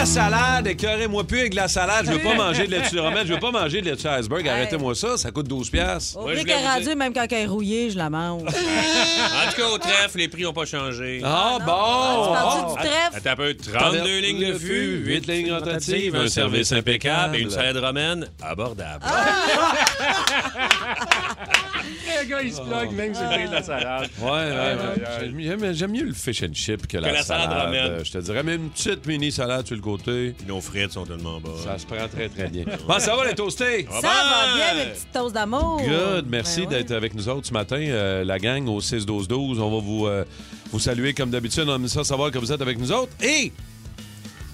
La salade, écœurez-moi plus avec la salade. Je veux pas manger de laitue romaine, je veux pas manger de laitue iceberg. Arrêtez-moi ça, ça coûte 12 piastres. Au Moi, prix je voulais qu'elle est vous rendue, même quand elle est rouillée, je la mange. En tout cas, au trèfle, les prix n'ont pas changé. Ah Tu bon! parles-tu du trèfle? Attends un peu, 32 lignes de fût, 8 lignes rotatives, un service impeccable et une salade romaine abordable. Le gars, il se plug même sur le prix de la salade. Ouais, ouais, ouais. J'aime- J'aime mieux le fish and chip que la, la salade romaine. Euh, Je te dirais, mais une petite mini salade sur le côté, Nos frites sont tellement bonnes. ça se prend très, très bien. Bon, ça va les toastés? Ça va bien, mes petites toasts d'amour. Good, merci Ben ouais. d'être avec nous autres ce matin. Euh, la gang au 6-12-12, on va vous, euh, vous saluer comme d'habitude. On aime ça savoir que vous êtes avec nous autres. Et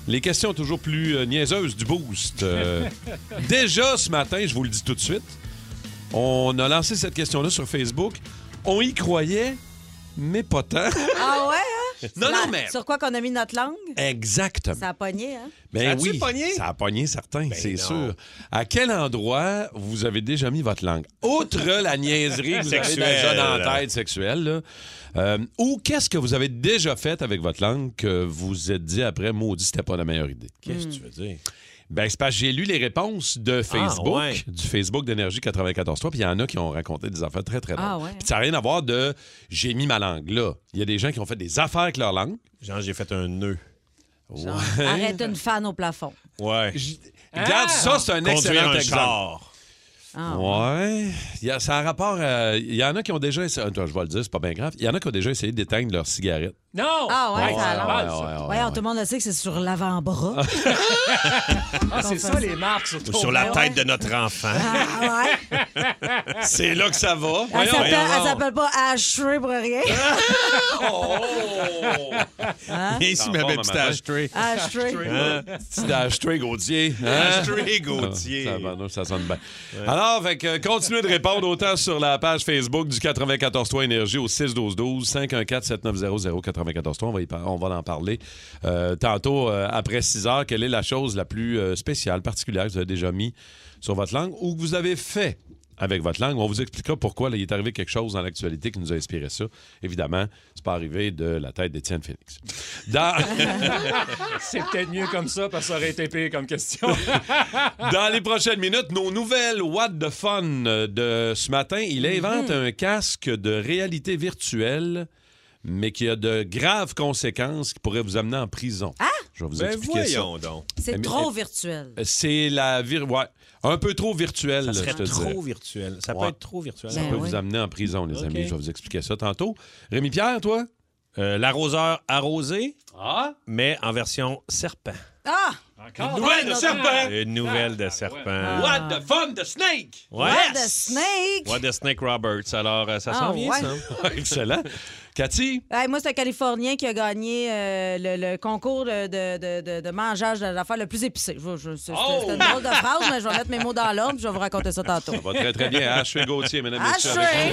les questions toujours plus euh, niaiseuses du boost. Euh, déjà ce matin, je vous le dis tout de suite, on a lancé cette question-là sur Facebook. On y croyait, mais pas tant. Ah ouais, hein? Non, non, mais... Sur quoi qu'on a mis notre langue? Exactement. Ça a pogné, hein? Ben oui, pogné? ça a pogné certain, c'est non. sûr. À quel endroit vous avez déjà mis votre langue? Outre la niaiserie que vous avez Sexuelle. déjà dans la tête sexuelle, là, euh, ou qu'est-ce que vous avez déjà fait avec votre langue que vous vous êtes dit après, maudit, c'était pas la meilleure idée? Qu'est-ce que tu veux dire? Ben, c'est parce que j'ai lu les réponses de Facebook, ouais. du Facebook d'Énergie 94.3, puis il y en a qui ont raconté des affaires très, très drôles. Ah ouais. Puis ça n'a rien à voir de « j'ai mis ma langue là ». Il y a des gens qui ont fait des affaires avec leur langue. Genre, j'ai fait un nœud. Genre, Arrête une fan au plafond. Ouais. Regarde, ça, c'est un Conduire excellent un exemple. char. Ah, Ouais. Il y a, ça a rapport à- Il y en a qui ont déjà essayé. Attends, je vais le dire, c'est pas bien grave. Il y en a qui ont déjà essayé d'éteindre leur cigarette. Non! Ah ouais, Ouais, ça a l'air. Ouais, ça. ouais, ouais, Voyons, ouais. tout le monde le sait que c'est sur l'avant-bras. Ah, c'est ça, les marques sur Ou sur la ouais. tête de notre enfant. Ah ouais? C'est là que ça va. Elle s'appelle, voyons. elle s'appelle pas Ashtray pour rien. Viens ici, ma bon, belle ma petite ashtray. Ashtray. Petit ashtray Gauthier. Hein? Ashtray Gauthier. Ça, va, non, ça sonne bien. Alors, euh, continuez de répondre autant sur la page Facebook du 94.3 Énergie au 612-12, 514-7900-943. On va, y on va en parler euh, tantôt, euh, après 6 heures. Quelle est la chose la plus spéciale, particulière que vous avez déjà mis sur votre langue ou que vous avez fait? Avec votre langue? On vous expliquera pourquoi là, il est arrivé quelque chose dans l'actualité qui nous a inspiré ça. Évidemment, c'est pas arrivé de la tête d'Étienne Félix. Dans... C'est peut-être mieux comme ça parce que ça aurait été pire comme question. Dans les prochaines minutes, nos nouvelles What the Fun de ce matin. Il invente un casque de réalité virtuelle, mais qui a de graves conséquences qui pourraient vous amener en prison. Ah! Je vais vous Ben expliquer ça. donc. C'est Mais- trop virtuel. C'est la vir... ouais, un peu trop virtuel, Ça je serait te dirais. trop virtuel. Ça Ouais. peut être trop virtuel. Ça Ben peut vous amener en prison, les amis. Je vais vous expliquer ça tantôt. Rémi Pierre, toi? Euh, L'arroseur arrosé, Ah! mais en version serpent. Ah! Encore? Nouvelle de serpent! Une nouvelle de serpent. What the fun de snake! What the snake! What the Snake Roberts. Alors, euh, ça Ah, s'en vient, ça. Excellent. Cathy? Hey, moi, c'est un Californien qui a gagné euh, le, le concours de, de, de, de- mangeage de l'affaire le plus épicé. Je, je- c'est Oh! c'est une drôle de phrase, mais je vais mettre mes mots dans l'ordre puis je vais vous raconter ça tantôt. Ça va très, très bien. Ashley Gauthier, mesdames et messieurs. Ashtray!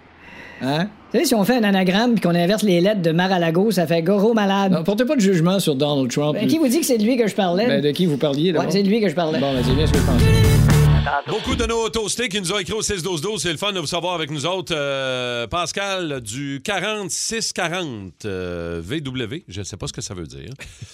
Hein? Vous savez, si on fait un anagramme puis qu'on inverse les lettres de Mar-a-Lago, ça fait Goro malade. Non, portez pas de jugement sur Donald Trump. Ben, qui vous dit que c'est de lui que je parlais? Ben, de qui vous parliez, là? Ouais, c'est de lui que je parlais. Bon, ben, c'est bien ce que je pensais. Beaucoup de nos toastés qui nous ont écrit au 6-12-12. C'est le fun de vous savoir avec nous autres. Euh, Pascal du 4640 euh, VW. Je ne sais pas ce que ça veut dire.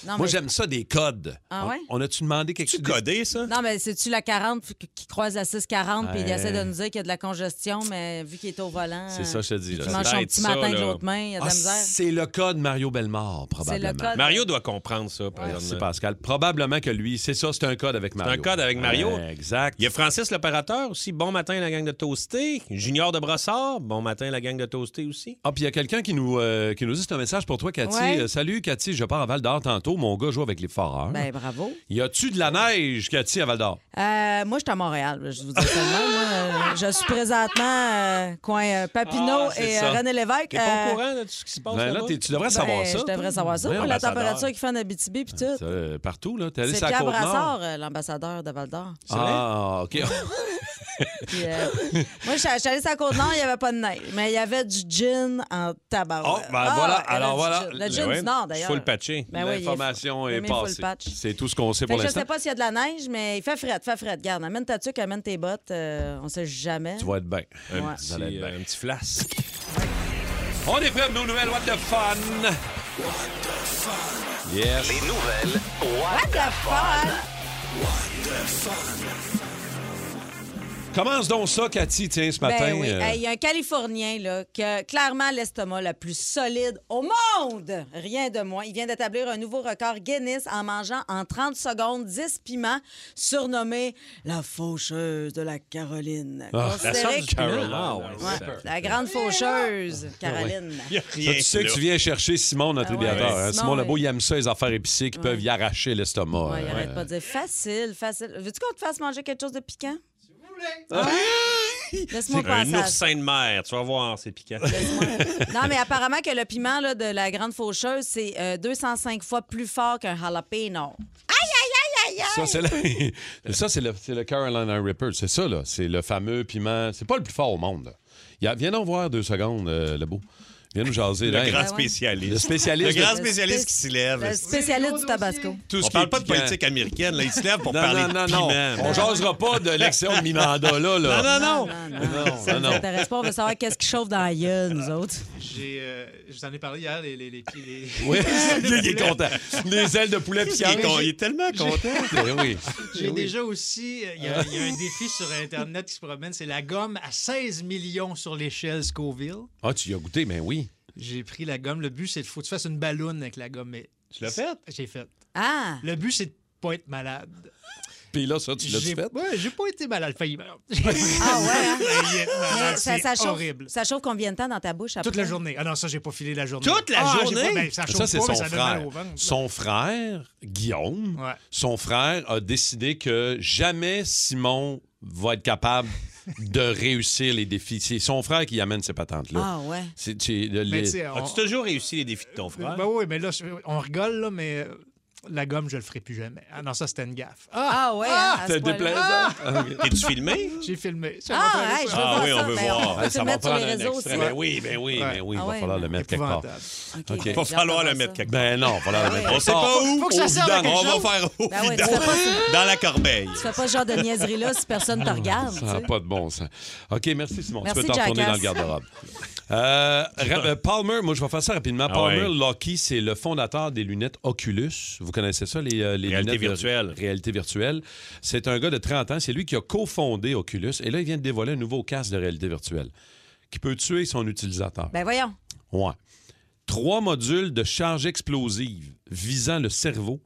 Non, Moi, mais- j'aime ça des codes. Ah On- ouais? On a-tu demandé quelque Tu chose? codé, ça? Non, mais c'est-tu la 40 qui- croise la 640 puis il Ouais. essaie de nous dire qu'il y a de la congestion, mais vu qu'il est au volant. C'est ça, je te dis. là. Il mange Ça son doit être petit ça, matin de là. l'autre main, il y a de Ah, la misère. c'est le code Mario Bellemare, probablement. C'est le code. Mario doit comprendre ça, Merci, présentement. Pascal. Probablement que lui, c'est ça, c'est un code avec Mario. un code avec Mario? Ouais, exact. Il a Francis l'opérateur aussi, bon matin la gang de Toasté. Junior de Brossard, bon matin la gang de Toasté aussi. Ah, puis il y a quelqu'un qui nous, euh, qui nous dit c'est un message pour toi, Cathy. Ouais. Euh, salut, Cathy, je pars à Val d'Or tantôt. Mon gars joue avec les foreurs. Ben, bravo. Y a-tu de la neige, Cathy, à Val d'Or? Euh, moi, je suis à Montréal. Je vous dis seulement. Euh, je suis présentement euh, coin Papineau Ah, et ça. René Lévesque. T'es pas au courant de tout ce qui se passe Ben là, tu devrais ben, savoir ça. Je devrais savoir ça. Oui, la température qu'il fait en Abitibi puis tout. Euh, partout, là. T'es allé C'est Pierre. Brassard, l'ambassadeur de Val d'Or. Ah, OK. Puis, euh, moi, je suis allée sur la côte nord, il n'y avait pas de neige, mais il y avait du gin en tabac. Oh, ben voilà. Alors voilà. Le Ben gin ouais, du nord, d'ailleurs. full patché. Ben oui, il est L'information full- est il full passée. C'est tout ce qu'on sait Fait pour que je l'instant. sais pas s'il y a de la neige, mais il fait fret, fait fret. Garde, amène ta tuque, amène tes bottes. euh, on sait jamais. Tu vas être bien. Un, Ouais. petit, euh, un petit flasque. On est prêts pour nos nouvelles What the Fun. Yes. Les nouvelles What, What the fuck? Commence donc ça, Cathy, tiens, ce matin. Ben oui. euh, Hey, Il y a un Californien là, qui a clairement l'estomac le plus solide au monde. Rien de moins. Il vient d'établir un nouveau record Guinness en mangeant en 30 secondes 10 piments, surnommé la faucheuse de la Caroline. Ah, La Considéré sorte du Caroline. Ah, Ouais, la grande faucheuse, Caroline. Y a Ça, rien tu sais que tu viens chercher Simon, notre Ah ouais. idéateur. hein. Simon, Simon Lebeau, il aime ça, les affaires épicées qui peuvent y arracher l'estomac. Ouais, il hein. arrête pas de dire facile, facile. Veux-tu qu'on te fasse manger quelque chose de piquant? Laisse-moi Un ça. oursin de mer, tu vas voir, c'est piquant. Non, mais apparemment que le piment là, de la grande faucheuse, c'est euh, 205 fois plus fort qu'un jalapeno. Ça, c'est le, ça, c'est le, c'est le Carolina Reaper. C'est ça, là. C'est le fameux piment. C'est pas le plus fort au monde. là. Il y a- viens donc voir deux secondes, euh, Lebeau. Viens nous jaser. Le là. grand ouais. spécialiste. Le spécialiste Le grand de- spécialiste qui s'y lève. Le spécialiste du tabasco. Tout ce On parle pas de politique américaine, là. Il se lève pour Non, parler non, de non, piment. non. On jasera pas de l'élection de mi-mandat, là. là. Non, non, non. Non, ça nous intéresse pas. On veut savoir qu'est-ce qui chauffe dans la gueule, nous autres. J'ai, euh, je vous en ai parlé hier, les, les, les, les- Oui, il est content. Les ailes de poulet Il piquantes. est, con- il est tellement content. Ben oui. J'ai déjà aussi, euh, il y, a- il y a un défi sur Internet qui se promène, c'est la gomme à 16 millions sur l'échelle Scoville. Ah, tu y as goûté, ben oui. J'ai pris la gomme. Le but, c'est qu'il faut que tu fasses une balloune avec la gomme. Mais Tu l'as fait? J'ai fait. Ah! Le but, c'est de pas être malade. Puis là, ça, tu l'as J'ai fait? ouais, j'ai pas été malade. Failli meurtre. Ah ouais, hein? Ça, c'est ça chauffe, horrible. ça chauffe combien de temps dans ta bouche après? Toute la journée. Ah non, ça, j'ai pas filé la journée. Toute la Ah, journée? pas- ben, ça chauffe Ça, c'est son mais ça donne mal frère. Son frère, Guillaume, Ouais. son frère a décidé que jamais Simon va être capable de réussir les défis. C'est son frère qui amène ces patentes-là. Ah ouais. C'est, c'est- les- on- As-tu toujours réussi les défis de ton frère? Ben oui, mais là, on rigole, là, mais la gomme, je le ferai plus jamais. Ah non, ça, c'était une gaffe. Ah! Ah ouais, hein, à ce T'es point-là. déplaisant. T'es-tu filmé? J'ai filmé. Ah, m'a fait hey, Ah oui, on ça. veut Ben, voir. On peut Ça le va mettre sur les prendre un réseaux extrait. aussi. Ben oui, ben oui, Ouais. ben oui. Il Ah va ouais, falloir le mettre quelque part. Ben, Va j'ai falloir le mettre quelque part. Ben non, il va falloir le mettre On quelque sait part. pas où. On va faire au Ben ouais. Dans la corbeille. Tu fais pas ce genre de niaiserie-là si personne te regarde. Ça n'a pas de bon sens. OK, merci Simon. Merci, tu peux t'en retourner dans le garde-robe. Euh, euh, Palmer, moi je vais faire ça rapidement. Ah Palmer ouais. Lucky, c'est le fondateur des lunettes Oculus. Vous connaissez ça, les, euh, les Réalité lunettes de- virtuelle. réalité virtuelle. C'est un gars de 30 ans. C'est lui qui a cofondé Oculus. Et là, il vient de dévoiler un nouveau casque de réalité virtuelle qui peut tuer son utilisateur. Ben voyons. Ouais. Trois modules de charge explosive visant le cerveau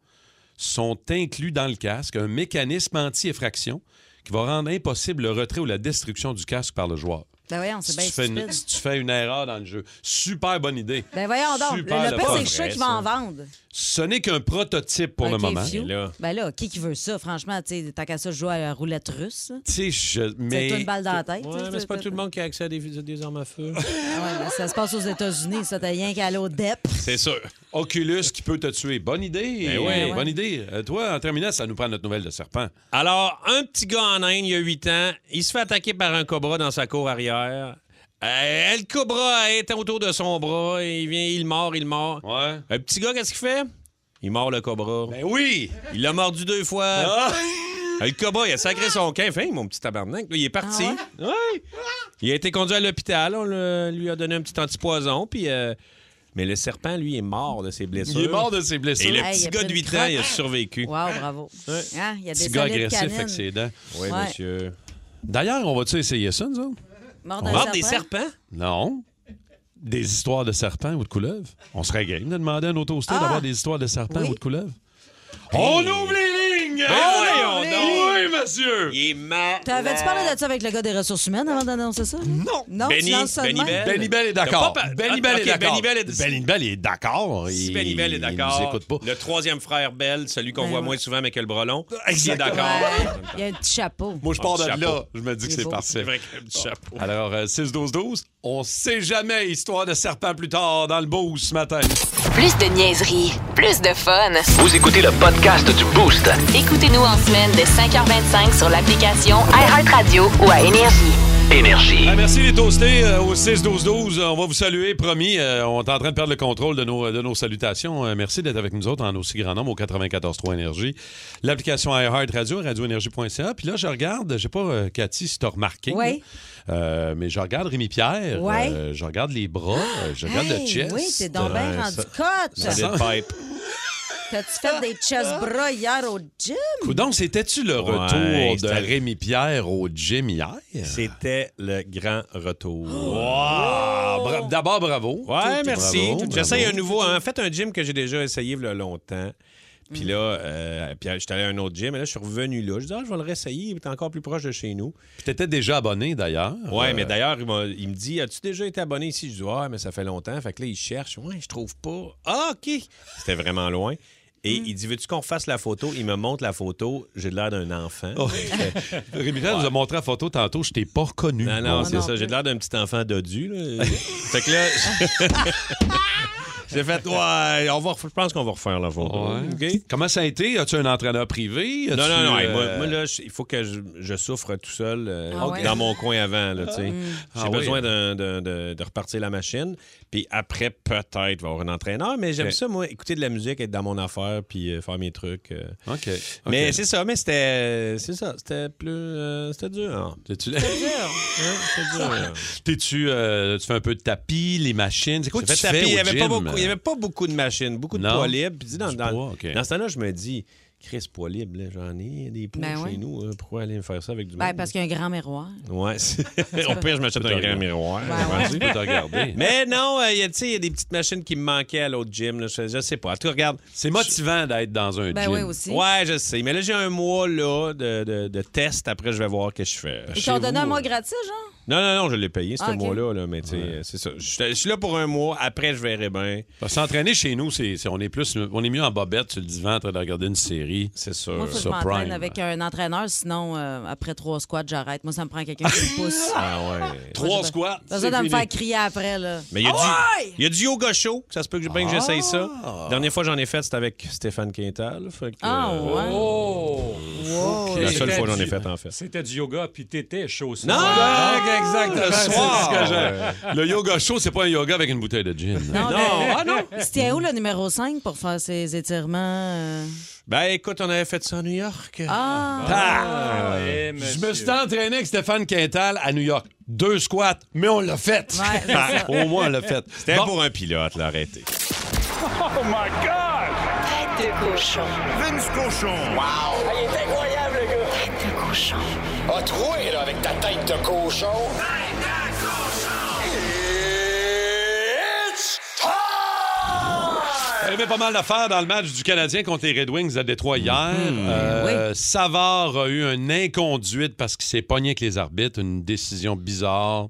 sont inclus dans le casque. Un mécanisme anti-effraction qui va rendre impossible le retrait ou la destruction du casque par le joueur. Ben voyons, c'est Si bien tu, fais une, si tu fais une erreur dans le jeu. Super bonne idée. Ben voyons donc. Super le le pire, fun. c'est que je suis sûr qu'ils vont en vendre. Ce n'est qu'un prototype pour le OK, moment. là? Ben là, qui qui veut ça? Franchement, tu sais, tant qu'à ça, je joue à la roulette russe. Tu sais, je- C'est mais une balle dans la tête. Ouais, mais c'est pas c'est- tout le monde qui a accès à des, des armes à feu. Ah ouais, mais ça se passe aux États-Unis, ça, t'as rien qu'à aller au DEP. C'est sûr. Oculus qui peut te tuer. Bonne idée. Ben oui. Bonne idée. Euh, toi, en terminant, ça nous prend notre nouvelle de serpent. Alors, un petit gars en Inde, il y a 8 ans, il se fait attaquer par un cobra dans sa cour arrière. Euh, le cobra est autour de son bras, il vient, il mord, il mord. Ouais. Un petit gars, qu'est-ce qu'il fait? Il mord le cobra. Ben oui! Il l'a mordu deux fois. Ah! Le cobra, il a sacré son camp. Fin, mon petit tabarnak. Là, il est parti. Ah Ouais? Il a été conduit à l'hôpital. On le- lui a donné un petit antipoison. Puis, euh, Mais le serpent, lui, est mort de ses blessures. Il est mort de ses blessures. Et le Hey, petit gars de une 8 ans, il a survécu. Wow, bravo. Hein, Il y a des Petit gars agressif canines. avec ses dents. Oui, Ouais. monsieur. D'ailleurs, on va-tu essayer ça, nous autres? Mort d'un Mort des serpent? serpents? Non. Des histoires de serpents ou de couleuvres? On serait game de demander à toastés Ah! d'avoir des histoires de serpents Oui. ou de couleuvres? On ouvre les lignes! Ben voyons oui, monsieur! Il est malade. T'avais-tu parlé de ça avec le gars des ressources humaines avant d'annoncer ça? Non. Non, tu Benny- lances ça de Benny même? Bell. Benny Bell est d'accord. Pas pa- Benny Bell est d'accord. Benny Bell est- Benny Bell est d'accord. Si Il- Benny Bell est Il d'accord, nous écoute pas. le troisième frère Bell, celui qu'on Ben voit ouais. moins souvent, mais que le bras long, il est d'accord. Ouais, Il y a un petit chapeau. Moi, je pars de Chapeau. là. Je me dis que c'est beau. parfait. C'est vrai qu'il a un petit chapeau. Alors, euh, 6-12-12, on sait jamais, histoire de serpent plus tard dans le beau ce matin. Plus de niaiserie, plus de fun. Vous écoutez le podcast du Boost. Écoutez-nous en semaine de 5h25 sur l'application iHeartRadio ou à Énergie. Énergie. Ah, merci les toastés euh, au 6-12-12. On va vous saluer, promis. Euh, on est en train de perdre le contrôle de nos, de nos salutations. Euh, merci d'être avec nous autres en aussi grand nombre au 94.3 Énergie. L'application iHeart Radio, radioénergie.ca. Puis là, je regarde, je sais pas, euh, Cathy, si tu as remarqué. Oui. Euh, mais je regarde Rémi Pierre. Ouais. euh, je regarde les bras. euh, je regarde Hey, le chest. Oui, t'es donc bien rendu ça- cote. Pipe. T'as-tu fait des chest bras hier au gym? Donc, c'était-tu le Ouais, retour de Rémi Pierre au gym hier? C'était le grand retour. Wow! D'abord, bravo. Ouais, merci. J'essaye un nouveau. En fait, un gym que j'ai déjà essayé il y a longtemps. Puis là, euh, puis j'étais allé à un autre gym, et là, je suis revenu là. Je dis, ah, je vais le réessayer. Il est encore plus proche de chez nous. Puis t'étais déjà abonné, d'ailleurs. Ouais, Euh, mais d'ailleurs, il, me dit, as-tu déjà été abonné ici? Je dis, ouais, mais ça fait longtemps. Fait que là, il cherche. Ouais, je trouve pas. Ah, OK. C'était vraiment loin. Et il dit, veux-tu qu'on refasse la photo? Il me montre la photo. J'ai l'air d'un enfant. Oh. Rémi Pierre nous a montré la photo tantôt, je t'ai pas reconnu. Non, non, Non, c'est ça. J'ai l'air d'un petit enfant dodu. là. fait que là, j'ai fait, ouais, on va, je pense qu'on va refaire la photo. Ouais. Comment ça a été? As-tu un entraîneur privé? Non, As-tu, non, non. hey, moi, euh, moi, là, il faut que je, je souffre tout seul euh, Ah ouais? dans mon coin avant. Là, tu sais. J'ai Ah besoin oui. d'un- d'un- de, de repartir la machine. Puis après, peut-être, il va y avoir un entraîneur. Mais j'aime ça, moi, écouter de la musique, être dans mon affaire, puis euh, faire mes trucs. euh. OK. OK. Mais c'est ça, mais c'était c'est ça. C'était plus. euh, c'était dur. T'es-tu- Hein, C'était dur. T'es-tu, euh, tu fais un peu de tapis, les machines? C'est quoi tu fais au il n'y avait, pas beaucoup- il y avait pas beaucoup de machines, beaucoup de Non? poids libres. Puis dans, dans- poids, dans ce temps-là, je me dis, Chris, poids libre, j'en ai des poids Ben chez ouais. nous. hein, pourquoi aller me faire ça avec du Ben, monde? parce qu'il y a un grand miroir. Ouais. Au pire, je m'achète un grand miroir. Ouais. Regarder. Mais non, euh, il y a, tu sais, il y a des petites machines qui me manquaient à l'autre gym. là. Je, je sais pas. En tout cas, regarde. C'est motivant d'être dans un Ben gym. oui, aussi. Ouais, je sais. Mais là, j'ai un mois là, de, de, de test. Après, je vais voir ce que je fais. Ils t'ont donné un mois gratis, genre? Non, non, non, je l'ai payé ce Ah, ok. mois-là. Là, mais tu sais, c'est ça. Je suis- je suis là pour un mois. Après, je verrai bien. Parce que S'entraîner chez nous, c'est, c'est- on est plus, on est mieux en bobette sur le divan en train de regarder une série. C'est sûr. Moi, faut que je m'entraîne avec un entraîneur, sinon, euh, après trois squats, j'arrête. Moi, ça me prend quelqu'un qui me pousse. Ah ouais. Trois squats. Pas besoin de me fini. faire crier après, là. Mais il y, a du, il y a du yoga show. Ça se peut que bien que j'essaye ça. La dernière fois que j'en ai fait, c'était avec Stéphane Quintal. Fait que, Ah, euh, ouais. Oh! Wow. La C'était seule fois que j'en ai du- fait, en fait. C'était du yoga, puis t'étais chaud. ça. Non! Exactement. Le c'est soir. ce que j'ai. Le yoga show, c'est pas un yoga avec une bouteille de gin. Non, Non, mais- ah non. Tient où, le numéro 5, pour faire ses étirements? euh? Ben écoute, on avait fait ça à New York. Ah! Ah, Je me suis entraîné avec Stéphane Quintal à New York. Deux squats, mais on l'a fait. Ouais. Au moins, on l'a fait. C'était Bon. pour un pilote, là, arrêtez. Oh my God! Tête de cochon. Vince Cochon. Wow! A troué, là, avec ta tête de cochon. Tête de cochon! It's Il y avait pas mal d'affaires dans le match du Canadien contre les Red Wings à Détroit hier. Euh, Savard a eu un inconduite parce qu'il s'est pogné avec les arbitres, une décision bizarre.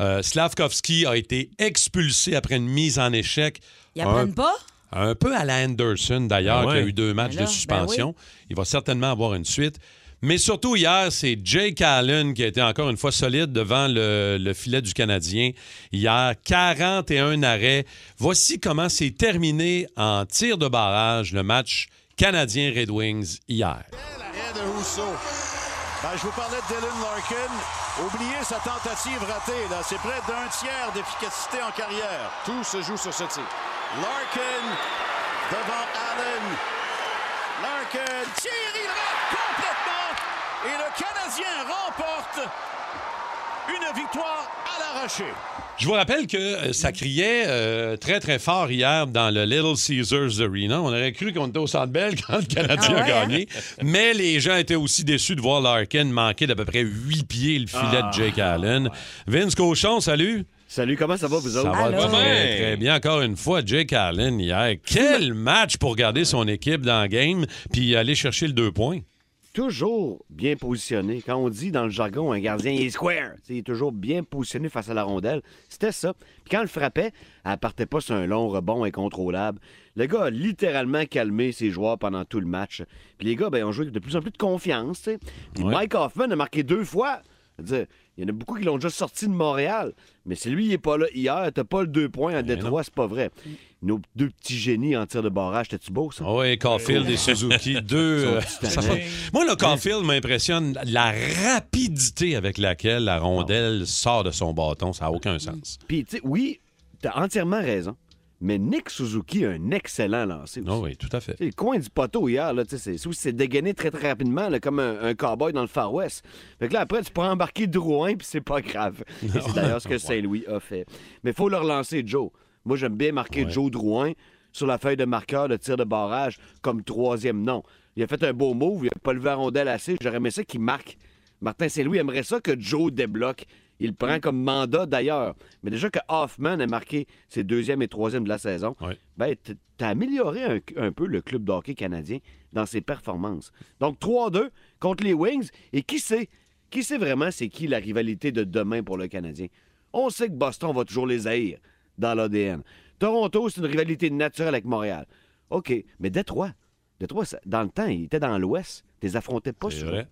Euh, Slavkovski a été expulsé après une mise en échec. Ils Un- apprennent pas? Un peu à la Anderson, d'ailleurs, Ah ouais. qui a eu deux matchs Ben là, de suspension. ben Il va certainement avoir une suite. Mais surtout hier, c'est Jake Allen qui a été encore une fois solide devant le, le filet du Canadien. Hier, 41 arrêts. Voici comment s'est terminé en tir de barrage le match Canadien-Red Wings hier. Ben, je vous parlais de Dylan Larkin. Oubliez sa tentative ratée. là. C'est près d'un tiers d'efficacité en carrière. Tout se joue sur ce tir. Larkin devant Allen. Larkin tire, il. Et le Canadien remporte une victoire à l'arraché. Je vous rappelle que euh, ça criait euh, très, très fort hier dans le Little Caesars Arena. On aurait cru qu'on était au Centre Bell quand le Canadien Ah a ouais, gagné. Mais les gens étaient aussi déçus de voir Larkin manquer d'à peu près 8 pieds le filet de Jake Allen. Vince Cochon, salut. Salut, comment ça va, vous Ça autres? va Allô? très, très bien. Encore une fois, Jake Allen hier. Quel match pour garder son équipe dans le game puis aller chercher le deux points. Toujours bien positionné. Quand on dit dans le jargon, un gardien il est square, il est toujours bien positionné face à la rondelle. C'était ça. Puis quand il frappait, elle partait pas sur un long rebond incontrôlable. Le gars a littéralement calmé ses joueurs pendant tout le match. Puis les gars, ben, ont joué de plus en plus de confiance. Puis Mike Hoffman a marqué deux fois. Dire, Il y en a beaucoup qui l'ont déjà sorti de Montréal. Mais si lui, il n'est pas là hier, t'as pas le deux points à Détroit, c'est pas vrai. Nos deux petits génies en tir de barrage, t'es-tu beau, ça? Ah oui, Caulfield et Suzuki, deux. Euh, ça Moi, le Caulfield m'impressionne la rapidité avec laquelle la rondelle sort de son bâton. Ça n'a aucun sens. Puis, tu sais, oui, t'as entièrement raison. Mais Nick Suzuki a un excellent lancer aussi. Ah oui, tout à fait. Sais, Le coin du poteau hier, là, tu sais, c'est, c'est aussi- c'est dégainé très très rapidement, là, comme un, un cowboy dans le Far West. Fait que là, après, tu pourras embarquer Drouin, puis c'est pas grave. C'est d'ailleurs ce que Saint-Louis a fait. Mais faut le relancer, Joe. Moi, j'aime bien marquer Ouais. Joe Drouin sur la feuille de marqueur de tir de barrage comme troisième nom. Il a fait un beau move, il a pas levé la rondelle assez. J'aurais aimé ça qu'il marque. Martin Saint-Louis aimerait ça que Joe débloque. Il prend comme mandat d'ailleurs. Mais déjà que Hoffman a marqué ses deuxième et troisième de la saison, ben, t- t'as amélioré un, un peu le club d'hockey canadien dans ses performances. Donc 3-2 contre les Wings. Et qui sait, qui sait vraiment c'est qui la rivalité de demain pour le Canadien? On sait que Boston va toujours les haïr dans l'ADN. Toronto, c'est une rivalité naturelle avec Montréal. OK, mais Détroit, Détroit, dans le temps, il était dans l'Ouest. Tu les affrontais pas souvent.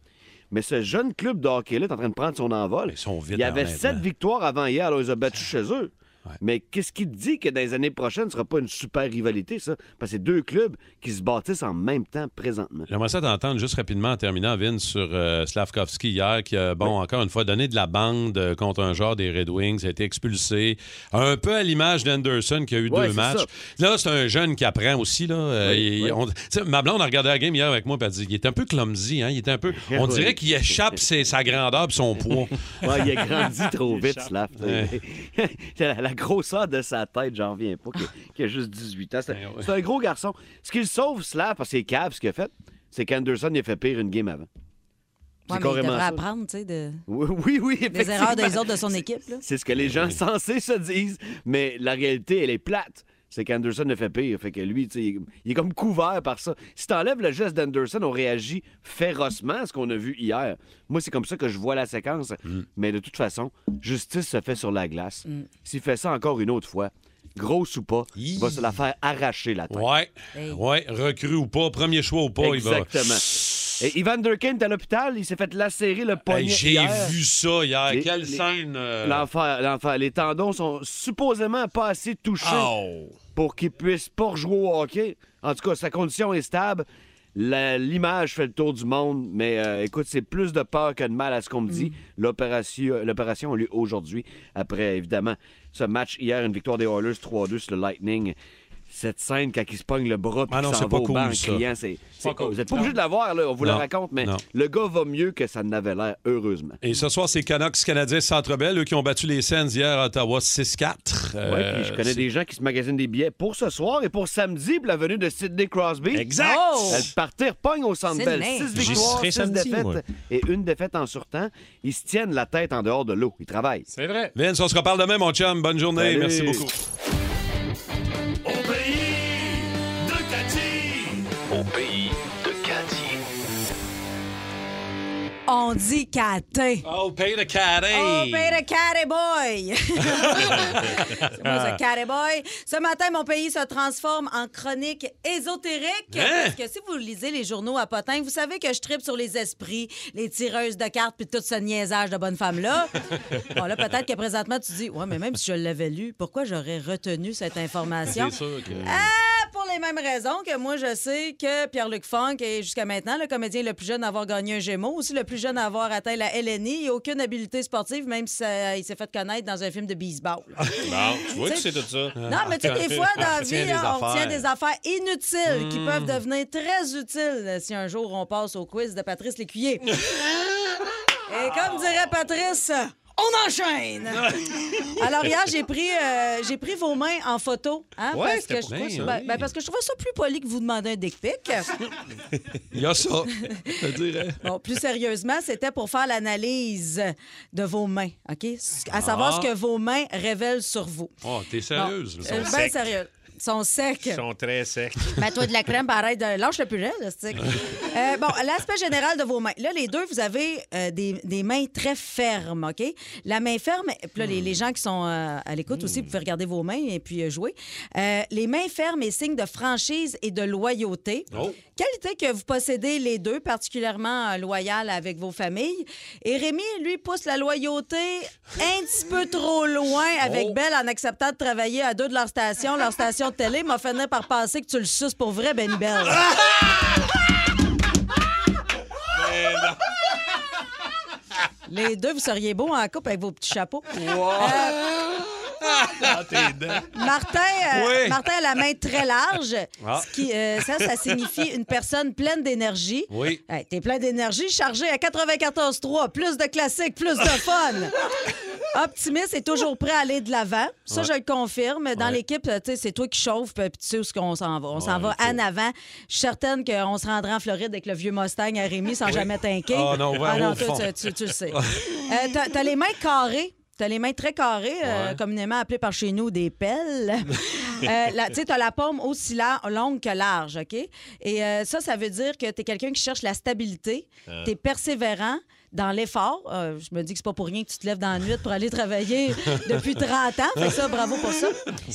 Mais ce jeune club de hockey-là est en train de prendre son envol. Ils sont il y avait sept victoires avant hier, alors ils ont battu chez eux. Mais qu'est-ce qui te dit que dans les années prochaines, ce ne sera pas une super rivalité, ça? Parce que c'est deux clubs qui se bâtissent en même temps présentement. J'aimerais ça t'entendre juste rapidement en terminant, Vin, sur euh, Slavkovski hier, qui a, bon, encore une fois, donné de la bande euh, contre un joueur des Red Wings, a été expulsé. Un peu à l'image d'Anderson, qui a eu Ouais, deux matchs. Là, c'est un jeune qui apprend aussi. Là. Euh, Oui, on- ma blonde a regardé la game hier avec moi, a dit il est un peu clumsy, hein? il est un peu. On dirait qu'il échappe ses- sa grandeur et son poids. Ouais, il a grandi trop vite. Slav. la, la grosseur de sa tête, j'en reviens pas, qu'il qu'il a juste 18 ans. C'est c'est un gros garçon. Ce qui le sauve, Slav, parce que c'est cave, ce qu'il a fait, c'est qu'Anderson il a fait pire une game avant. Ouais, mais il devrait apprendre, tu sais, de... Oui, oui, oui, des erreurs des autres de son équipe. C'est ce que les gens censés se disent, mais la réalité, elle est plate. C'est qu'Anderson a fait pire. Fait que lui, tu sais, il il est comme couvert par ça. Si t'enlèves le geste d'Anderson, on réagit férocement à ce qu'on a vu hier. Moi, c'est comme ça que je vois la séquence. Mais de toute façon, justice se fait sur la glace. S'il fait ça encore une autre fois, grosse ou pas, il va se la faire arracher la tête. Ouais. Ouais, recrue ou pas, premier choix ou pas, il va. Et Ivan Durkin est à l'hôpital, il s'est fait lacérer le poignet Hey, J'ai vu ça hier. Les- Quelle les- scène. euh, L'enfer, l'enfer. Les tendons sont supposément pas assez touchés Oh. pour qu'il puisse pas rejouer au hockey. En tout cas, sa condition est stable. L'image fait le tour du monde, mais euh, écoute, c'est plus de peur que de mal à ce qu'on me dit. L'opération L'opération a lieu aujourd'hui, après évidemment ce match hier, une victoire des Oilers 3-2 sur le Lightning. Cette scène, quand il se pogne le bras, puis Ah non, s'en va au cool, banc en criant, c'est, c'est- Pas cool. Vous n'êtes pas obligé de la voir, là, on vous la raconte, mais Non. le gars va mieux que ça n'avait l'air, heureusement. Et ce soir, c'est Canucks canadiens Centre Bell, eux qui ont battu les Sens hier à Ottawa 6-4. Oui, Euh, puis je connais c'est- des gens qui se magasinent des billets pour ce soir et pour samedi pour la venue de Sidney Crosby. Exact! Oh! Elle partait repogne au Centre Bell. Sidney. Six J'y victoires, serai six samedi, défaites moi. et une défaite en surtemps. Ils se tiennent la tête en dehors de l'eau. Ils travaillent. C'est vrai. Vince, on se reparle demain, mon chum. Bonne journée. Salut. Merci beaucoup. On dit catin. Oh, pay the cat, Oh, pays de Catty Boy! C'est moi, ce Catty Boy. Ce matin, mon pays se transforme en chronique ésotérique. Hein? Parce que si vous lisez les journaux à Potin, vous savez que je tripe sur les esprits, les tireuses de cartes, puis tout ce niaisage de bonne femme-là. bon, là, peut-être que présentement, tu dis, ouais, mais même si je l'avais lu, pourquoi j'aurais retenu cette information? C'est sûr que. Ah, pour les mêmes raisons que moi, je sais que Pierre-Luc Funk est jusqu'à maintenant le comédien le plus jeune à avoir gagné un Gémeaux, aussi le plus jeune à avoir atteint la LNI et aucune habileté sportive, même si ça- il s'est fait connaître dans un film de baseball. Bon, tu vois que c'est tout ça. Non, mais tu sais, des fois, dans la vie, des on retient des affaires inutiles qui peuvent devenir très utiles si un jour on passe au quiz de Patrice Lécuyer. Et comme dirait Patrice, on enchaîne! Alors hier, j'ai pris, euh, j'ai pris vos mains en photo. Hein, Ouais, parce, c'était que je, ça. ben, Ben oui. ben, parce que je trouvais ça plus poli que vous demandez un dick pic. Il y a ça. Je te dirais. Bon, plus sérieusement, c'était pour faire l'analyse de vos mains, OK? À savoir Ah. ce que vos mains révèlent sur vous. Oh, t'es sérieuse. Là. euh, ben sérieux. Ils sont secs. Ils sont très secs. Mets-toi de la crème, puis arrête de. Lâche le purée, là, stick. Euh, bon, l'aspect général de vos mains. Là, les deux, vous avez euh, des, des mains très fermes, OK? La main ferme, puis là, les, les gens qui sont euh, à l'écoute aussi, vous pouvez regarder vos mains et puis jouer. Les mains fermes est signe de franchise et de loyauté. Qualité que vous possédez les deux, particulièrement euh, loyal avec vos familles. Et Rémi, lui, pousse la loyauté un petit peu trop loin avec Belle en acceptant de travailler à deux de leur station, leur station de télé, m'a fini par penser que tu le suces pour vrai, Benny Belle. Les deux, vous seriez beaux en couple avec vos petits chapeaux. Euh, Martin, euh, Oui. Martin a la main très large. Ah. Ce qui, euh, ça, ça signifie une personne pleine d'énergie. Oui. Hey, T'es plein d'énergie, chargé à 94.3. Plus de classiques, plus de fun. Optimiste est toujours prêt à aller de l'avant. Ça, Ouais. je le confirme. Dans Ouais. l'équipe, c'est toi qui chauffe, puis tu sais où qu'on s'en va. On s'en va en avant. Je suis certaine qu'on se rendra en Floride avec le vieux Mustang à Rémi sans jamais t'inquiéter. Ah non, ah non, toi, tu, tu- tu le sais. Euh, t'as, t'as les mains carrées. T'as les mains très carrées, euh, communément appelées par chez nous des pelles. Euh, tu sais, t'as la paume aussi la- longue que large, OK? Et euh, ça, ça veut dire que t'es quelqu'un qui cherche la stabilité, t'es persévérant dans l'effort. Euh, je me dis que c'est pas pour rien que tu te lèves dans la nuit pour aller travailler depuis 30 ans. Fait ça, bravo pour ça.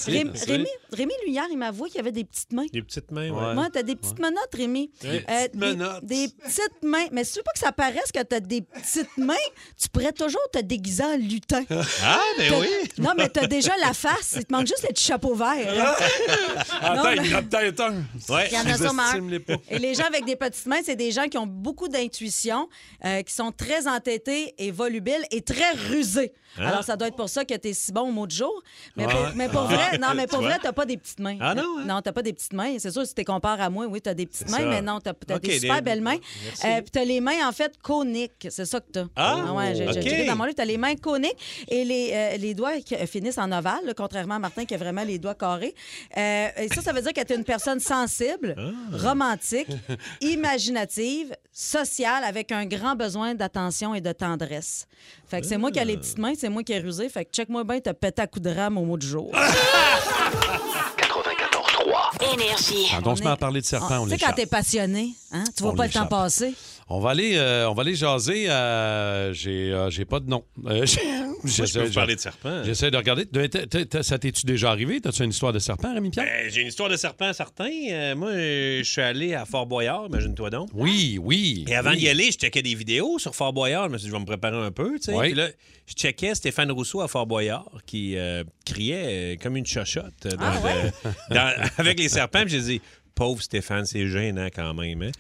Ré-. Rémi, Rémi, lui, hier, il m'a avoué qu'il avait des petites mains. Des petites mains, Ouais. ouais. Moi, t'as des petites menottes, Rémi. Des Euh, petites des- menottes. Des, petites mains. Mais si tu veux pas que ça paraisse que t'as des petites mains, tu pourrais toujours te déguiser en lutin. Ah, ben T'as- oui. Non, mais t'as déjà la face. Il te manque juste le petit chapeau vert. Attends, il y en a mais- peut-être un. Ouais. Il y en a sûrement. Et les gens avec des petites mains, c'est des gens qui ont beaucoup d'intuition, euh, qui sont très entêtés et volubiles et très rusés. Alors, ça doit être pour ça que tu es si bon au mot du jour. Mais, pour, mais pour vrai, non, mais pour Tu vrai, t'as pas des petites mains. Ah non, hein? Non, t'as pas des petites mains. C'est sûr, si tu compares à moi, oui, t'as des petites mains, ça. mais non, t'as as OK, des super des- belles mains. Euh, Puis t'as les mains, en fait, coniques. C'est ça que t'as. Ah, ouais, j'ai j'ai OK. checké dans mon livre. T'as les mains coniques et les, euh, les doigts qui finissent en ovale, là, contrairement à Martin qui a vraiment les doigts carrés. Euh, et ça, ça veut dire que t'es une personne sensible, romantique, imaginative, sociale, avec un grand besoin d'attention et de tendresse. Fait que c'est moi qui ai les petites mains, c'est moi qui ai rusé. Fait que check-moi bien, t'as pété à coup de rame au mot du jour. 94.3. Énergie. Quand on se met à parler de serpents, Ah, on tu sais, quand t'es passionné, hein, tu vois On pas le temps passer. On va aller, euh, on va aller jaser. euh, j'ai, euh, j'ai pas de nom. Euh, Moi, je j'essaie- peux vous parler de serpent. J'essaie de regarder. T'as- t'as- t'as- Ça t'es-tu déjà arrivé? T'as-tu une histoire de serpent, Rémi Pierre? Ben, J'ai une histoire de serpent certain. Euh, moi, euh, je suis allé à Fort Boyard, imagine-toi donc. Oui, oui. Et avant oui. d'y aller, je checkais des vidéos sur Fort Boyard. Je me suis dit, je vais me préparer un peu. tu sais. Oui. Puis là, je checkais Stéphane Rousseau à Fort Boyard qui euh, criait euh, comme une chochotte euh, dans- dans- avec les serpents. Puis j'ai dit, pauvre Stéphane, c'est gênant quand même. hein.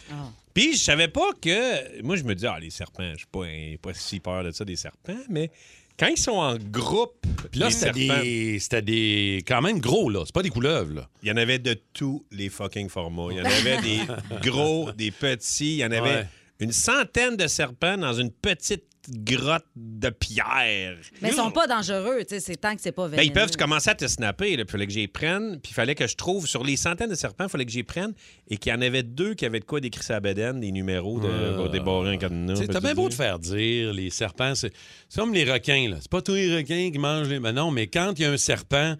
Puis je savais pas que. Moi, je me dis, ah, les serpents, je suis pas, pas si peur de ça, des serpents. Mais quand ils sont en groupe, Puis là, c'était des, c'était des. quand même gros, là. C'est pas des couleuvres, là. il y en avait de tous les fucking formats. Il y en avait des gros, des petits. Il y en avait Ouais. une centaine de serpents dans une petite grotte de pierre. Mais ils sont pas dangereux, tu sais, c'est tant que c'est pas Ben, vénéneux. ils peuvent commencer à te snapper. Il fallait que j'y prenne. Puis il fallait que je trouve sur les centaines de serpents, il fallait que j'y prenne. Et qu'il y en avait deux qui avaient de quoi décrire sa bedaine, des numéros de débarrer un cadenas. Tu sais, T'as bien beau te faire dire, les serpents, c'est c'est comme les requins, là. C'est pas tous les requins qui mangent les. Ben non, mais quand il y a un serpent,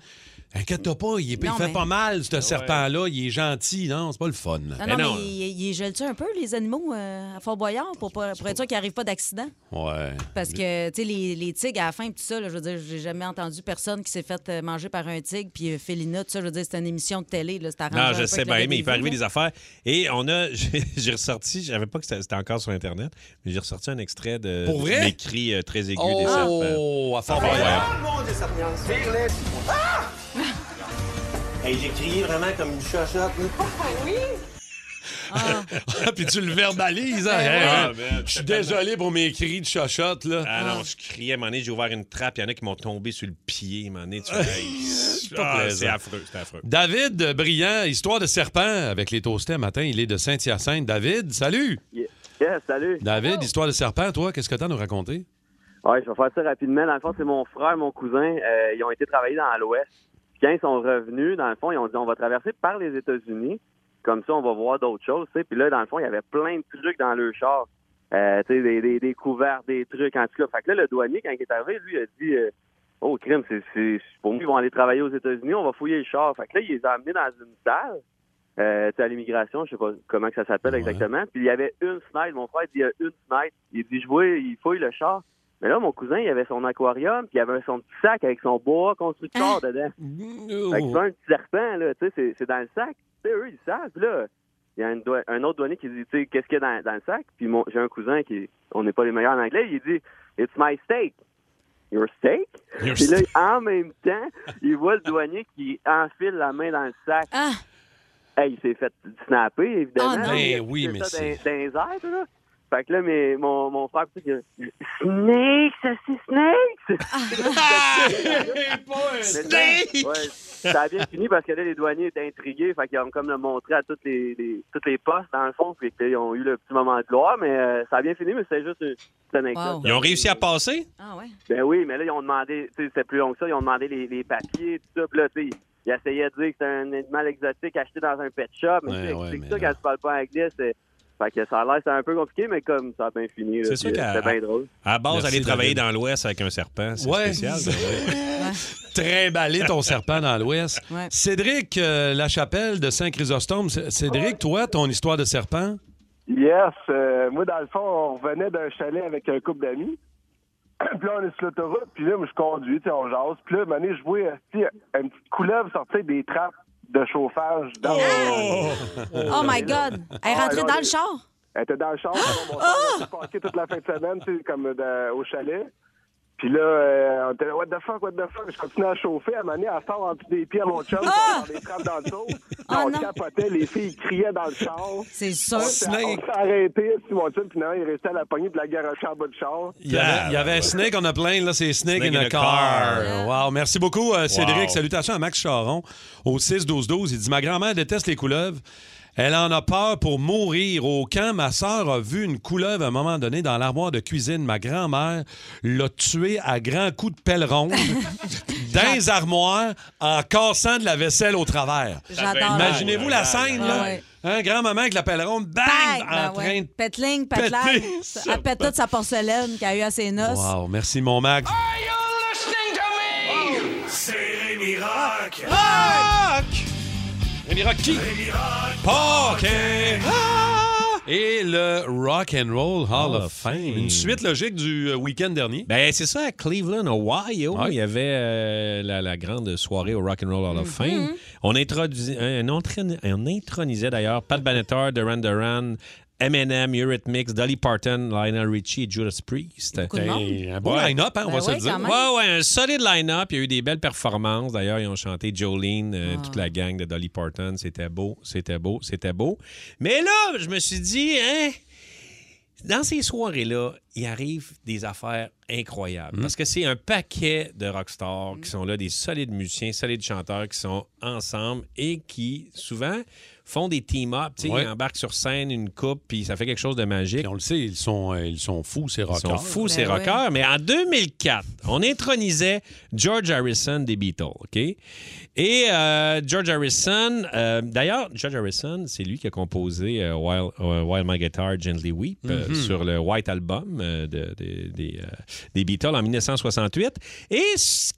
inquiète-toi pas, il, est- il fait mais- pas mal, ce serpent-là. Il est gentil. Non, c'est pas le fun. Non, non, non. mais ils ils gèlent-tu un peu, les animaux, euh, à Fort Boyard, pour, pas- pour être sûr qu'il n'arrive pas d'accident? Ouais. Parce que, tu sais, les, les tigres, à la fin, pis tout ça, là, je veux dire, j'ai jamais entendu personne qui s'est fait euh, manger par un tigre, puis euh, Félina, tout ça, je veux dire, c'est une émission de télé, là, arrangé un Non, peu je sais avec bien, mais il peut arriver des affaires. Et on a, j'ai j'ai ressorti, je savais pas que c'était c'était encore sur Internet, mais j'ai ressorti un extrait de Pour vrai? mes cris euh, très aigus des serpents. Oh, à Fort Boyard. J'ai crié vraiment comme une chochotte. Puis tu le verbalises. Hein? Ben Hey, ouais. hein, Ah, man, Je suis c'est désolé pour mes cris de chochotte, là. Ah non, je criais, donné, j'ai ouvert une trappe, il y en a qui m'ont tombé sur le pied, donné, tu hey, pas ah, c'est affreux, c'est affreux. David Brillant, histoire de serpent avec les toastés matin. Il est de Saint-Hyacinthe. David, salut. Yes, salut. David, histoire de serpent, toi, qu'est-ce que t'as à nous raconter? Ouais, je vais faire ça rapidement. Dans le fond, c'est mon frère, mon cousin. euh, ils ont été travailler dans l'Ouest. Quand ils sont revenus, dans le fond, ils ont dit on va traverser par les États-Unis. Comme ça, on va voir d'autres choses. Puis là, dans le fond, il y avait plein de trucs dans le char. Euh, des, des, des couverts, des trucs, en tout cas. Fait que là, le douanier, quand il est arrivé, lui, il a dit euh, Oh, crime, c'est, pour nous, ils vont aller travailler aux États-Unis, on va fouiller le char. Fait que là, ils les ont amenés dans une salle, euh, tu sais, à l'immigration, je sais pas comment que ça s'appelle exactement. Puis il y avait une fenêtre, mon frère dit, il y a une fenêtre. Il dit, je vois, il fouille le char. Mais là, mon cousin, il avait son aquarium, puis il avait son petit sac avec son bois constructeur dedans. Fait que c'est un petit serpent, là, tu sais, c'est, c'est dans le sac. Tu sais, eux, ils savent. Là, il y a une un autre douanier qui dit, tu sais, qu'est-ce qu'il y a dans, dans le sac? Puis mon, j'ai un cousin qui, on n'est pas les meilleurs en anglais, il dit, it's my steak. Your steak? Your Puis là, steak. en même temps, il voit le douanier qui enfile la main dans le sac. Hey, il s'est fait snapper, évidemment. Ah, Ben oui, mais ça c'est- Dans, dans les airs, là. Fait que là, mais mon, mon frère, tu sais, il a Snake, ça c'est Snake! Snake! Ouais, ça a bien fini parce que là, les douaniers étaient intrigués. Fait qu'ils ont comme le montré à toutes les, les- toutes les postes, dans le fond. Puis qu'ils ont eu le petit moment de gloire. Mais euh, ça a bien fini, mais c'était juste une petite anecdote. Ils ont réussi à passer? Ah ouais? Ben oui, mais là, ils ont demandé, tu sais, c'était plus long que ça, ils ont demandé les, les papiers, tout ça, puis là, tu sais, ils essayaient de dire que c'était un animal exotique acheté dans un pet shop, mais Ouais, tu sais, ouais, ça quand tu parles pas anglais, c'est... Fait que ça a l'air, c'était un peu compliqué, mais comme ça a bien fini, là, C'est sûr puis, qu'à c'était bien drôle. à la base, Merci, aller travailler David. dans l'Ouest avec un serpent, c'est Ouais. spécial. ben Trimballer ton serpent dans l'Ouest. Ouais. Cédric euh, Lachapelle de Saint-Chrysostome. C- Cédric, toi, ton histoire de serpent? Yes, euh, moi dans le fond, on revenait d'un chalet avec un couple d'amis. puis là, on est sur l'autoroute, puis là, moi, je conduis, tu sais, on jase. Puis là, un moment donné, je vois euh, tu sais, une petite couleuvre sortir des trappes de chauffage dans Oh my God! Elle est Ah, rentrée dans le char? Elle était dans le char. Mon père était parqué toute la fin de semaine, comme de- au chalet. Puis là, euh, on était là, what the fuck, what the fuck? Je continuais à chauffer. À un moment donné, elle sort en dessous des pieds à mon chum, Ah! dans des trappes dans le dos. Ah, on non. capotait, les filles criaient dans le char. C'est sûr. On s'est on s'est arrêté, puis mon chum, puis non, il restait à la poignée, puis la garochée en bas du char. Il y avait, il y avait Snake, on a plein, là, c'est Snake, Snake in in a a car. car. Wow, merci beaucoup, euh, Cédric. Wow. Salutations à Max Charon au 6-12-12. Il dit Ma grand-mère déteste les couleuvres. Elle en a peur pour mourir. Au camp, ma sœur a vu une couleuvre à un moment donné dans l'armoire de cuisine. Ma grand-mère l'a tuée à grands coups de pelle ronde dans les armoires en cassant de la vaisselle au travers. J'adore. Imaginez-vous la scène, là. Ouais. Hein, grand-maman avec la pelle ronde, bang, Bang! en Ben train ouais. de... Petling. Elle pète toute sa porcelaine qu'elle a eu à ses noces. Wow, merci, mon Max. C'est Rémi Rock. Rock! Rémi Rock qui? Parker! Et le Rock and Roll Hall of Fame. Une suite logique du euh, week-end dernier. Ben, c'est ça, à Cleveland, Ohio. Ouais. Il y avait euh, la, la grande soirée au Rock and Roll Hall of Mm-hmm. Fame. On, un, entraîne- on intronisait d'ailleurs Pat Benatar, Duran Duran, Eminem, Eurythmics, Dolly Parton, Lionel Richie et Judas Priest. Un Ouais. line-up, hein, on Ben va se le dire. Ouais, ouais, un solide line-up. Il y a eu des belles performances. D'ailleurs, ils ont chanté Jolene, euh, Ah. toute la gang de Dolly Parton. C'était beau, c'était beau, c'était beau. Mais là, je me suis dit, hein, dans ces soirées-là, il arrive des affaires incroyables. Mm. Parce que c'est un paquet de rockstars qui sont là, des solides musiciens, solides chanteurs qui sont ensemble et qui, souvent, font des team-up. Tu sais, Ouais. Ils embarquent sur scène une coupe, puis ça fait quelque chose de magique. Puis on le sait, ils sont, euh, ils sont fous, ces Ils rockers. sont fous, Ben ces oui. rockers. Mais en 2004, on intronisait George Harrison des Beatles, OK? Et euh, George Harrison, euh, d'ailleurs, George Harrison, c'est lui qui a composé euh, While, euh, While My Guitar Gently Weep euh, Mhm. sur le White Album euh, de- de- des, euh, des Beatles en 1968. Et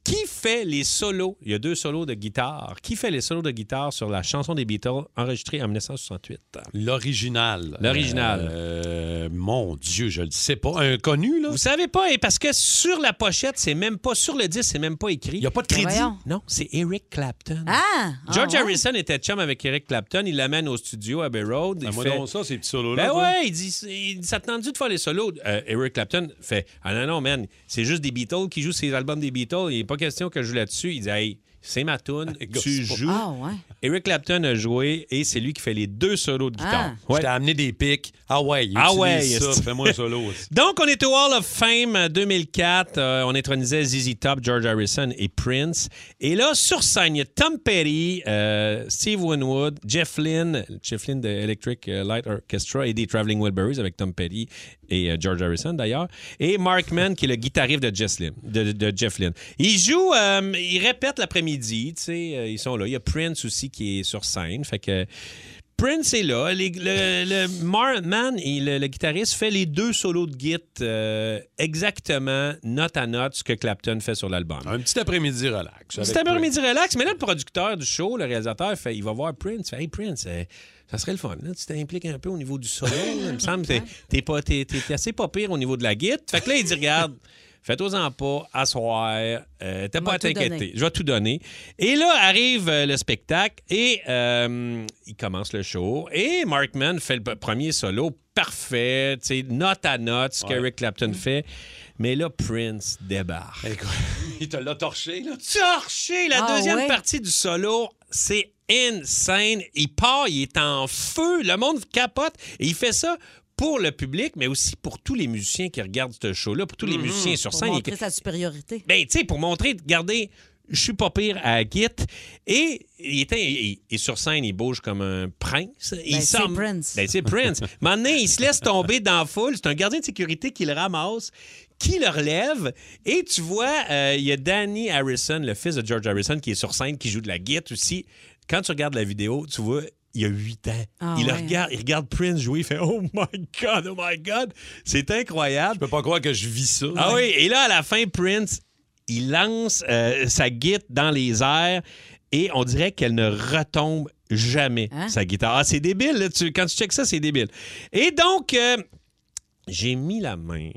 qui fait les solos, il y a deux solos de guitare, qui fait les solos de guitare sur la chanson des Beatles enregistrée en 1968? L'original. L'original. Euh, mon Dieu, je le sais pas. Un connu, là? Vous savez pas, et parce que sur la pochette, c'est même pas, sur le disque, c'est même pas écrit. Il n'y a pas de crédit? voyons. Non, c'est Eric Clapton. Ah! George ah ouais? Harrison était chum avec Eric Clapton. Il l'amène au studio à Bay Road. Ben, il moi, fait... donc ça, ces petits solos-là. Ben toi. ouais, il dit, il dit, ça te tente de faire les solos? Euh, Eric Clapton fait, ah non, non, man, c'est juste des Beatles qui jouent ces albums des Beatles. Il n'est pas question que je joue là-dessus. Il dit, hey, c'est ma tune, tu joues. Ah ouais. Eric Clapton a joué et c'est lui qui fait les deux solos de guitare. Je Ouais. t'ai amené des pics. Ah ouais, Ah utilise ouais, ça. Fais-moi un solo aussi. Donc, on est au Hall of Fame euh, 2004. Euh, on intronisait ZZ Top, George Harrison et Prince. Et là, sur scène, il y a Tom Petty, euh, Steve Winwood, Jeff Lynne, Jeff Lynne de Electric euh, Light Orchestra et des Traveling Wilburys avec Tom Petty et euh, George Harrison d'ailleurs. Et Mark Mann, qui est le guitariste de Jeff Lynne. De, de Jeff Lynne. Ils jouent, euh, ils répètent l'après-midi, tu sais, euh, ils sont là. Il y a Prince aussi qui est sur scène. Fait que Prince est là. Les- le, le Marman et le, le guitariste fait les deux solos de git euh, exactement note à note ce que Clapton fait sur l'album. Un petit après-midi relax. Un après-midi relax, mais là, le producteur du show, le réalisateur, fait, il va voir Prince. Fait, hey, Prince, euh, ça serait le fun. Là, tu t'impliques un peu au niveau du solo. il me semble que t'es- t'es pas- t'es- t'es- t'es assez pas pire au niveau de la guitare. Fait que là, il dit, regarde, fais-toi-en pas, asseoir, euh, t'as pas à tout t'inquiéter. Je vais tout donner. Et là, arrive euh, le spectacle et euh, il commence le show. Et Markman fait le premier solo parfait, tu sais, note à note, ce Ouais. qu'Eric Clapton fait. Mais là, Prince débarque. Il te l'a torché, là. Torché! La Ah, deuxième ouais? partie du solo, c'est insane. Il part, il est en feu. Le monde capote. Et il fait ça pour le public, mais aussi pour tous les musiciens qui regardent ce show-là, pour tous les musiciens sur Pour scène. montrer sa supériorité. Ben, tu sais, pour montrer, regardez, je suis pas pire à Git. Et il était il- il- sur scène, il bouge comme un prince. Il Ben, c'est Prince. Ben, c'est Prince. Maintenant, il se laisse tomber dans la foule. C'est un gardien de sécurité qui le ramasse, qui le relève. Et tu vois, euh, il y a Danny Harrison, le fils de George Harrison, qui est sur scène, qui joue de la guitare aussi. Quand tu regardes la vidéo, tu vois, il y a 8 ans. Ah, il, ouais. regarde, il regarde Prince jouer, il fait Oh my God, oh my God. C'est incroyable. Je peux pas croire que je vis ça. Ah oui, et là, à la fin, Prince, il lance euh, sa guitare dans les airs et on dirait qu'elle ne retombe jamais, Hein? sa guitare. Ah, c'est débile, là, tu- quand tu checks ça, c'est débile. Et donc, euh, j'ai mis la main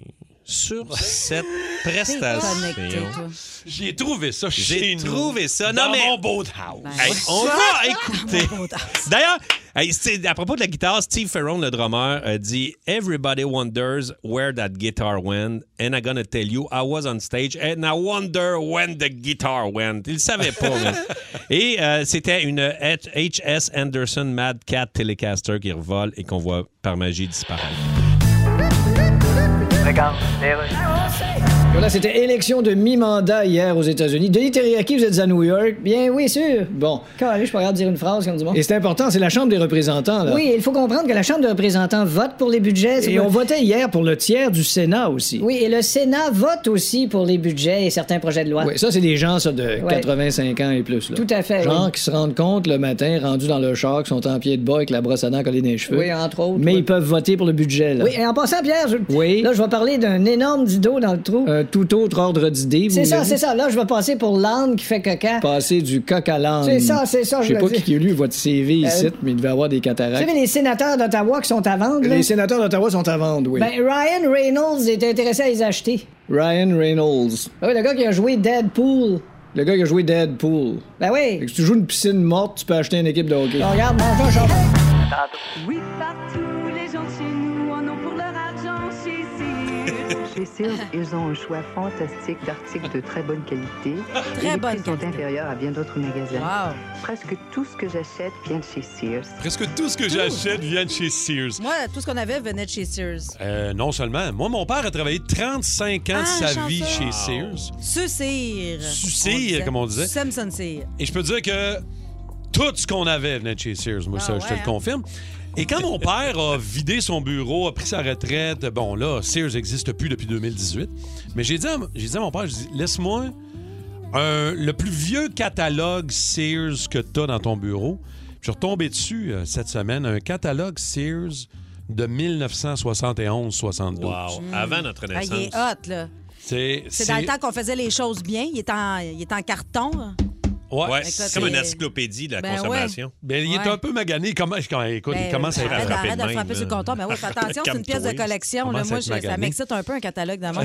sur cette prestation. J'ai trouvé ça chez J'ai trouvé ça. Dans Non, mais. mon. Hey, on va écouter. D'ailleurs, hey, à propos de la guitare, Steve Ferron, le drummer, a dit Everybody wonders where that guitar went, and I'm gonna tell you, I was on stage and I wonder when the guitar went. Il savait pas. Et euh, c'était une H.S. Anderson Mad Cat Telecaster qui revole et qu'on voit par magie disparaître. Legal, beleza. Voilà, c'était élection de mi-mandat hier aux États-Unis. Denis Terriaki, vous êtes à New York? Bien, oui, sûr. Bon. Carré, je suis pas capable de dire une phrase comme du monde. Et c'est important, c'est la Chambre des représentants, là. Oui, il faut comprendre que la Chambre des représentants vote pour les budgets. Et on votait hier pour le tiers du Sénat aussi. Oui, et le Sénat vote aussi pour les budgets et certains projets de loi. Oui, ça, c'est des gens, ça, de Ouais. 85 ans et plus, là. Tout à fait, oui. qui se rendent compte le matin, rendus dans leur char, qui sont en pied de bas avec la brosse à dents collée dans les cheveux. Oui, entre autres. Mais oui. ils peuvent voter pour le budget, là. Oui, et en passant, Pierre, je... Oui. là, je vais parler d'un énorme dido dans le trou. Tout autre ordre d'idées, vous c'est ça, c'est ça. Là, je vais passer pour l'âne qui fait caca. Passer du coq à l'âne. C'est ça, c'est ça, Je sais le pas dis. qui a lu votre CV ici, Euh, mais il devait avoir des Vous cataractes. savez, les sénateurs d'Ottawa qui sont à vendre, là? Les sénateurs d'Ottawa sont à vendre, oui. Ben, Ryan Reynolds est intéressé à les acheter. Ryan Reynolds. Ah Oui, le gars qui a joué Deadpool. Le gars qui a joué Deadpool. Ben oui. Fait que si tu joues une piscine morte, tu peux acheter une équipe de hockey. Alors, regarde, mange un charbon. Oui, partout, Chez Sears, ils ont un choix fantastique d'articles de très bonne qualité. Très et les bonne prix sont inférieurs à bien d'autres magasins. Wow. Presque tout ce que j'achète vient de chez Sears. Presque tout ce que j'achète vient de chez Sears. Moi, tout ce qu'on avait venait de chez Sears. Euh, non seulement. Moi, mon père a travaillé 35 ans de Ah, sa vie chez Sears. Sucir. Sucir, comme on disait. Samson Cyr. Et je peux te dire que tout ce qu'on avait venait de chez Sears. Moi, Ah ça, je te ouais, le hein? confirme. Et quand mon père a vidé son bureau, a pris sa retraite, bon, là, Sears n'existe plus depuis 2018. Mais j'ai dit, à- j'ai dit à mon père, j'ai dit, laisse-moi le plus vieux catalogue Sears que tu as dans ton bureau. Je suis retombé dessus euh, cette semaine, un catalogue Sears de 1971-72. Wow. Avant notre Ah, il naissance. est hot, là. C'est C'est dans le temps qu'on faisait les choses bien. Il est en, il est en carton. Ouais, c'est comme une encyclopédie de la Ben consommation. Ben, il est Ouais. un peu magané. Comment, comment- écoute, Ben, il commence à être arrête, arrête de de frapper sur le comptoir. Ben oui, fais attention, c'est une pièce de collection. Là. Moi, ça m'excite un peu un catalogue dans mon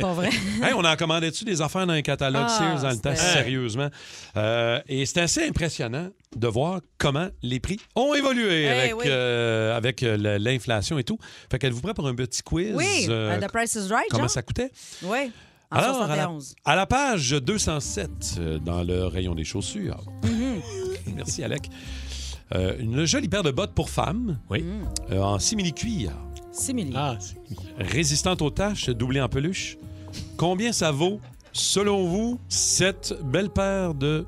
Pas vrai. Hey, on en commandait-tu des affaires dans un catalogue Ah, Sears dans le temps, sérieusement? Euh, et c'est assez impressionnant de voir comment les prix ont évolué Eh avec, oui. euh, avec euh, l'inflation et tout. Fait qu'elle vous prêt pour un petit quiz? Oui, euh, euh, The Price is Right, Comment genre? ça coûtait? Oui, en Alors, à la, 71. à la page 207 euh, dans le rayon des chaussures. Mhm. Merci, Alec. Euh, une jolie paire de bottes pour femmes. Oui. euh, en simili-cuir. Simili. Ah, Résistante aux taches, doublée en peluche. Combien ça vaut, selon vous, cette belle paire de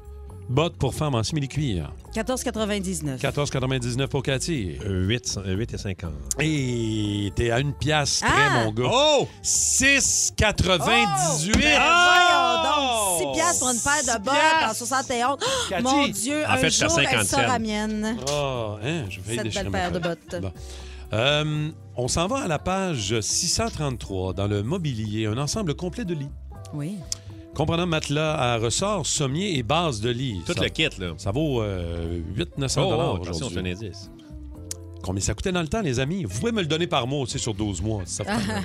bottes pour femmes en simili-cuir. 14,99. 14,99 pour Cathy. 8, 8 et 50. Et t'es à une pièce près, Ah! mon gars. Oh! 6,98! Ben Ah! voyons donc, 6 piastres pour une paire de bottes en 71. Oh, Cathy. Mon Dieu, En un fait, jour, elle 50 sera cents. mienne. Ah, hein, je vais Cette belle paire de bottes. Bon. Euh, on s'en va à la page 633 dans le mobilier, un ensemble complet de lits. Oui. Comprenant matelas à ressort, sommier et base de lit. Tout Ça- le kit, là. Ça vaut euh, 800-900 Oh, dollars oh, aujourd'hui. Combien ça coûtait dans le temps, les amis? Vous pouvez me le donner par mois aussi sur 12 mois. si ça vous tente.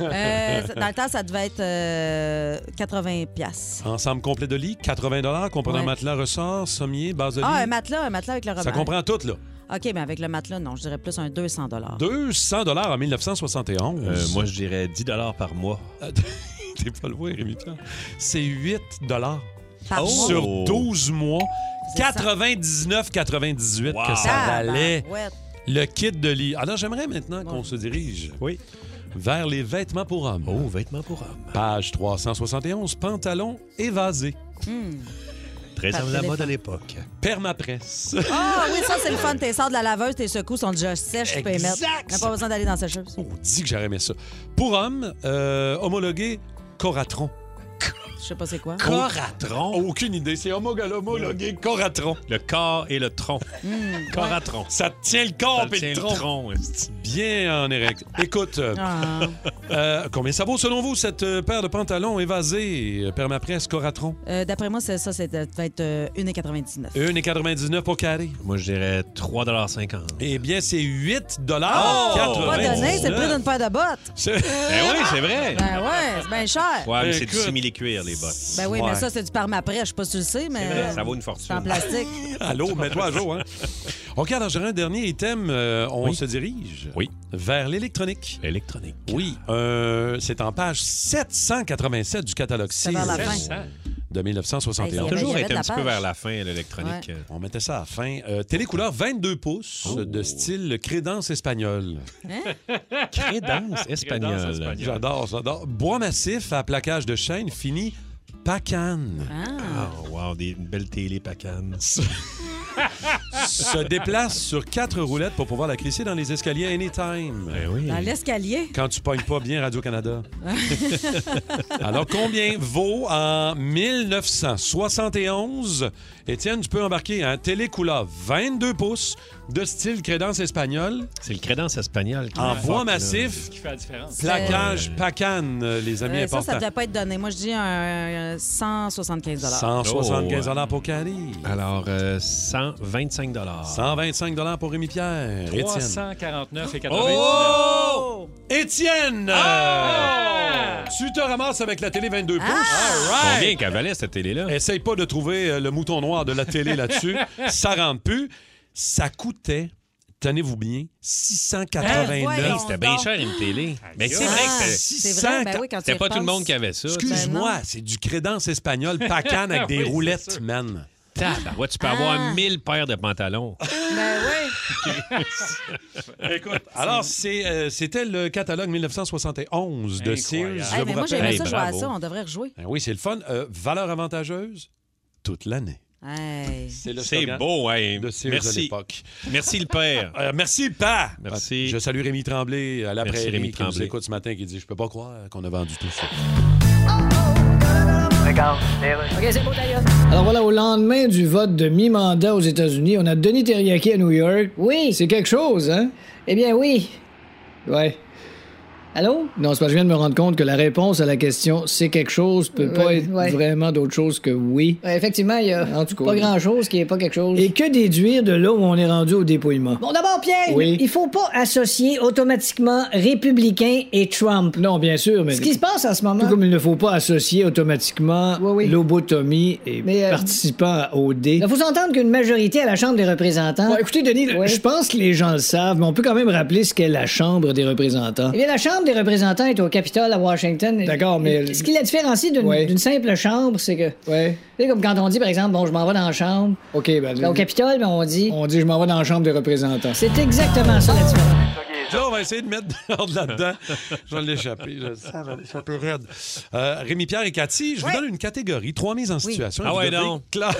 Euh, dans le temps, ça devait être euh, 80 piastres. Ensemble complet de lit, 80 dollars, comprenant Ouais. matelas ressort, sommier, base de lit. Ah, un matelas, un matelas avec le ça rebord. comprend tout, là. OK, mais avec le matelas, non, je dirais plus un 200 200 dollars en 1971. Euh, moi, je dirais 10 par mois. T'es pas loin, Rémi Pierre. C'est 8 dollars mois. sur Oh. 12 mois. C'est ça. 99,98 que ça Ah, valait ben, le kit de lit. Alors, j'aimerais maintenant qu'on se dirige Oui. vers les vêtements pour hommes. Oh, vêtements pour hommes. Page 371, pantalons évasés. Hmm. Très à la mode à l'époque. Permapresse. Ah oui, ça, c'est le fun. T'es sors de la laveuse, tes secoues sont déjà sèches, tu peux les mettre. Exact. T'as pas besoin d'aller dans sa sécheuse. On dit que j'aurais aimé ça. Pour hommes, euh, homologué Coratron. Je sais pas c'est quoi. Coratron. Aucune idée. C'est homologué, Coratron. Le corps et le tronc. Hmm, Coratron. Ça te tient le corps et tient le le tronc. Bien en érect. Écoute, euh, Ah. euh, combien ça vaut selon vous cette euh, paire de pantalons évasés euh, Permapresse Coratron? Euh, D'après moi, c'est ça, ça devait être euh, 1,99. 1,99 pour carré. Moi, je dirais 3,50 Eh bien, c'est 8 Oh! dollars. Pas donné, c'est le prix d'une paire de bottes. C'est- Ben oui, c'est vrai. Ben ouais, c'est bien cher. Ouais, mais c'est du simili-cuir, les bottes. Ben oui, Ouais. mais ça, c'est du permaprès. Je sais pas si tu le sais, mais. vrai, ça vaut une C'est en fortune. plastique. Allô, mets-toi à jour, hein? OK, alors j'aurais un dernier item. Euh, on Oui. se dirige Oui. vers l'électronique. Électronique. Oui, euh, c'est en page 787 du catalogue C'est vers la Sears fin. de 1971. Hey, c'est- Toujours Il y avait été de un la petit peu page. vers la fin, l'électronique. On mettait ça à la fin. Euh, télécouleur 22 pouces Oh. de style crédence espagnole. Crédence espagnole. Crédence espagnole. J'adore, j'adore. Bois massif à plaquage de chaîne fini Pacan. Ah. Oh, wow, des, une belle télé pacane. Se déplace sur quatre roulettes pour pouvoir la glisser dans les escaliers anytime. Ben oui. Dans l'escalier. Quand tu pognes pas bien Radio-Canada. Alors, combien vaut en 1971? Étienne, tu peux embarquer un télécouleur 22 pouces de style crédence espagnole C'est le crédence espagnol. qui en bois massif, Ce qui fait la différence. plaquage Pacan, euh, les amis Euh, ça, ça importants. devait pas être donné. Moi, je dis un 175 175 Oh. pour Carrie. Alors, euh, 125 125 pour Rémi-Pierre. Étienne. 349 et 99. Oh! Étienne! Ah! Tu te ramasses avec la télé 22 pouces. Ah! All right. Combien qu'elle valait, cette télé-là? Essaye pas de trouver le mouton noir de la télé là-dessus. ça rentre plus. Ça coûtait, tenez-vous bien, 689. Hein? Voyons. C'était bien cher, une télé. Mais c'est Ah, vrai que c'était... ben oui, C'était pas tout le monde qui avait ça. Excuse-moi, Ben c'est du crédence espagnol Pacan avec Ah des oui, roulettes, man. Tu peux Ah. avoir 1000 paires de pantalons. Ben oui. Écoute, alors euh, c'était le catalogue 1971 de Sears. Je vous mais moi, j'aimais Hey, ça jouer à ça. On devrait rejouer. Ben oui, c'est le fun. Euh, valeur avantageuse toute l'année. Hey. C'est le beau, hein? de de Merci. l'époque. Merci, le père. Euh, merci, Pa! Merci. Je salue Rémi Tremblay à la Merci, prairie Rémi qui nous Tremblay. écoute ce matin qui dit Je peux pas croire qu'on a vendu tout ça. OK, c'est beau d'ailleurs. Alors voilà, au lendemain du vote de mi-mandat aux États-Unis, on a Denis Terriaki à New York. Oui. C'est quelque chose, hein? Eh bien, oui. Ouais. Allô? Non, c'est parce que je viens de me rendre compte que la réponse à la question c'est quelque chose peut pas Ouais, être ouais. vraiment d'autre chose que oui. effectivement, il y a En tout cas, pas oui. grand-chose qui est pas quelque chose. Et que déduire de là où on est rendu au dépouillement? Bon, d'abord, Pierre, Oui. il faut pas associer automatiquement républicain et Trump. Non, bien sûr, mais. Ce qui se passe en ce moment. Tout comme il ne faut pas associer automatiquement lobotomie et Mais, euh, participant au D. Il faut s'entendre qu'une majorité à la Chambre des représentants. Écoutez, Denis, je pense que les gens le savent, mais on peut quand même rappeler ce qu'est la Chambre des représentants. Eh bien, la Chambre des représentants est au Capitole à Washington. D'accord, mais- Ce qui la différencie d'une Ouais. simple chambre, c'est que. Ouais. Tu sais, comme quand on dit, par exemple, bon, je m'en vais dans la chambre. OK, ben. Ben, au Capitole, ben, on dit. On dit je m'en vais dans la Chambre des représentants. C'est exactement ça la différence. Là, on va essayer de mettre de l'ordre là-dedans. Je vais l'échapper. Je le sens, je vais l'échapper raide. Euh, Rémi-Pierre et Cathy, je vous donne une catégorie, trois mises en situation. Ah ouais, cla-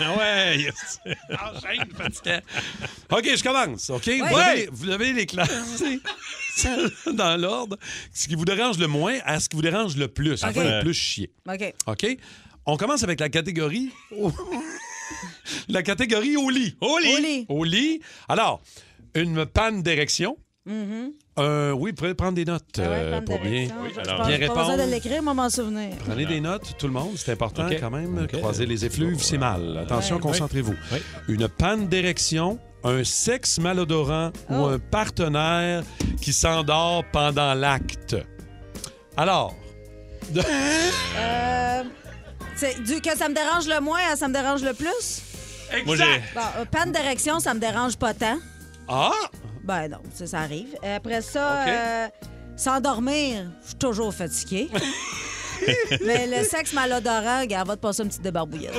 Ah ouais, yes. Enchaîne, fatigant. OK, je commence. OK? Vous, Ouais. devez, vous devez les classer dans l'ordre. Ce qui vous dérange le moins à ce qui vous dérange le plus. Fait le plus chier. OK. OK? On commence avec la catégorie. la catégorie au lit. Au lit. Au lit. Au lit. Alors, une panne d'érection. Mhm. Euh, oui, vous pouvez prendre des notes Ah ouais, euh, pour bien, bien pense- Pas besoin répondre. de l'écrire, moi, m'en souvenir. Prenez des notes, tout le monde, c'est important quand même. OK. Croiser les effluves, c'est mal. Attention, Ouais. concentrez-vous. Une panne d'érection, un sexe malodorant ou Oh. un partenaire qui s'endort pendant l'acte. Alors, Euh, du que ça me dérange le moins à ça me dérange le plus? Moi, j'ai. Bon, panne d'érection, ça me dérange pas tant. Ah, Ben non, ça, ça arrive. Après ça, euh, s'endormir, je suis toujours fatiguée. Mais le sexe malodorant, gars, va te passer une petite débarbouillette.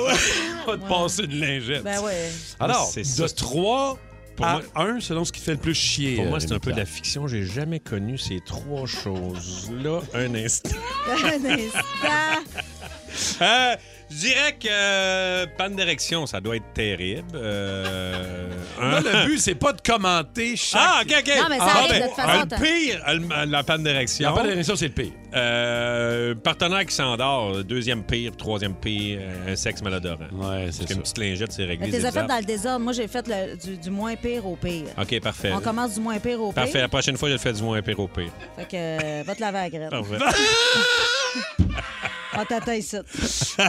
on va te passer une lingette. Ben ouais. Alors, C'est de ça. 3 Pour à moi- 1, selon ce qui fait le plus chier. Pour moi, euh, c'est un peu de la fiction. J'ai jamais connu ces trois choses-là un instant. Un instant. Euh, je dirais que euh, panne d'érection, ça doit être terrible. Euh, Là, un- le but, c'est pas de commenter chaque... Ah, OK, OK. Non, mais ça Ah, arrive ben, de toute façon, Le pire, le- la panne d'érection. La panne d'érection, c'est le pire. Euh, partenaire qui s'endort, deuxième pire, troisième pire, euh, un sexe malodorant. Ouais, c'est Parce qu'une petite lingette, c'est réglé. Mais t'es zip, fait zap. dans le désordre. Moi, j'ai fait le- du, du moins pire au pire. OK, parfait. On commence du moins pire au pire? Parfait. La prochaine fois, je le fais du moins pire au pire. Fait que euh, va te laver à la graine. Parfait. On t'attend ici.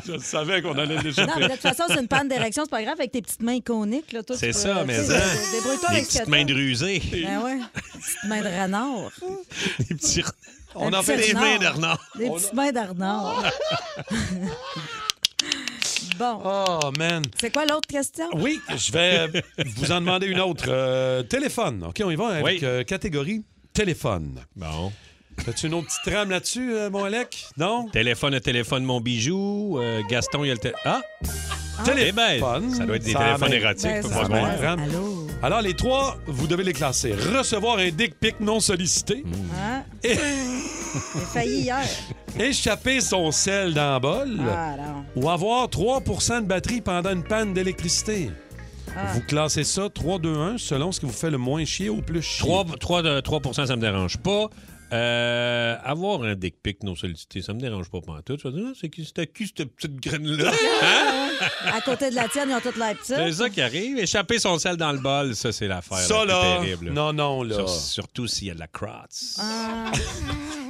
Je savais qu'on allait Non, l'échapper. mais de toute façon, c'est une panne d'érection, c'est pas grave, avec tes petites mains iconiques. là, toi, C'est ça, mais hein. dé- Débrouille-toi Les avec petites mains de rusée. Ben ouais. Des petites mains de renard. Les petits... On en fait des mains de renard. Des petites mains de renard. bon. Oh, man. C'est quoi l'autre question? Oui, je vais vous en demander une autre. Euh, téléphone. OK, on y va avec Oui. euh, catégorie téléphone. Bon. As-tu une autre petite trame là-dessus, euh, mon Alec? Non? Téléphone, téléphone, mon bijou. Euh, Gaston, il y a le téléphone. Ah! Téléphone. Ça doit être des Ça téléphones amène- érotiques. Ben, ça Ça. Allô? Alors, les trois, vous devez les classer. Recevoir un dick pic non sollicité, Hein? É- J'ai failli hier. échapper son sel dans bol Ah, ou avoir 3% de batterie pendant une panne d'électricité. Ah. Vous classez ça 3, 2, 1 selon ce qui vous fait le moins chier ou le plus chier. 3, 3, de, 3 ça me dérange pas. Euh, avoir un dick pic non sollicité, ça me dérange pas pantoute. Je vais dire, Ah, c'est qui, c'était qui cette petite graine-là? Hein? À côté de la tienne, ils ont toutes l'air C'est ça qui arrive. Échapper son sel dans le bol, ça, c'est l'affaire Ça, là, terrible. non, non, là. Sur- surtout s'il y a de la crotte. Ah.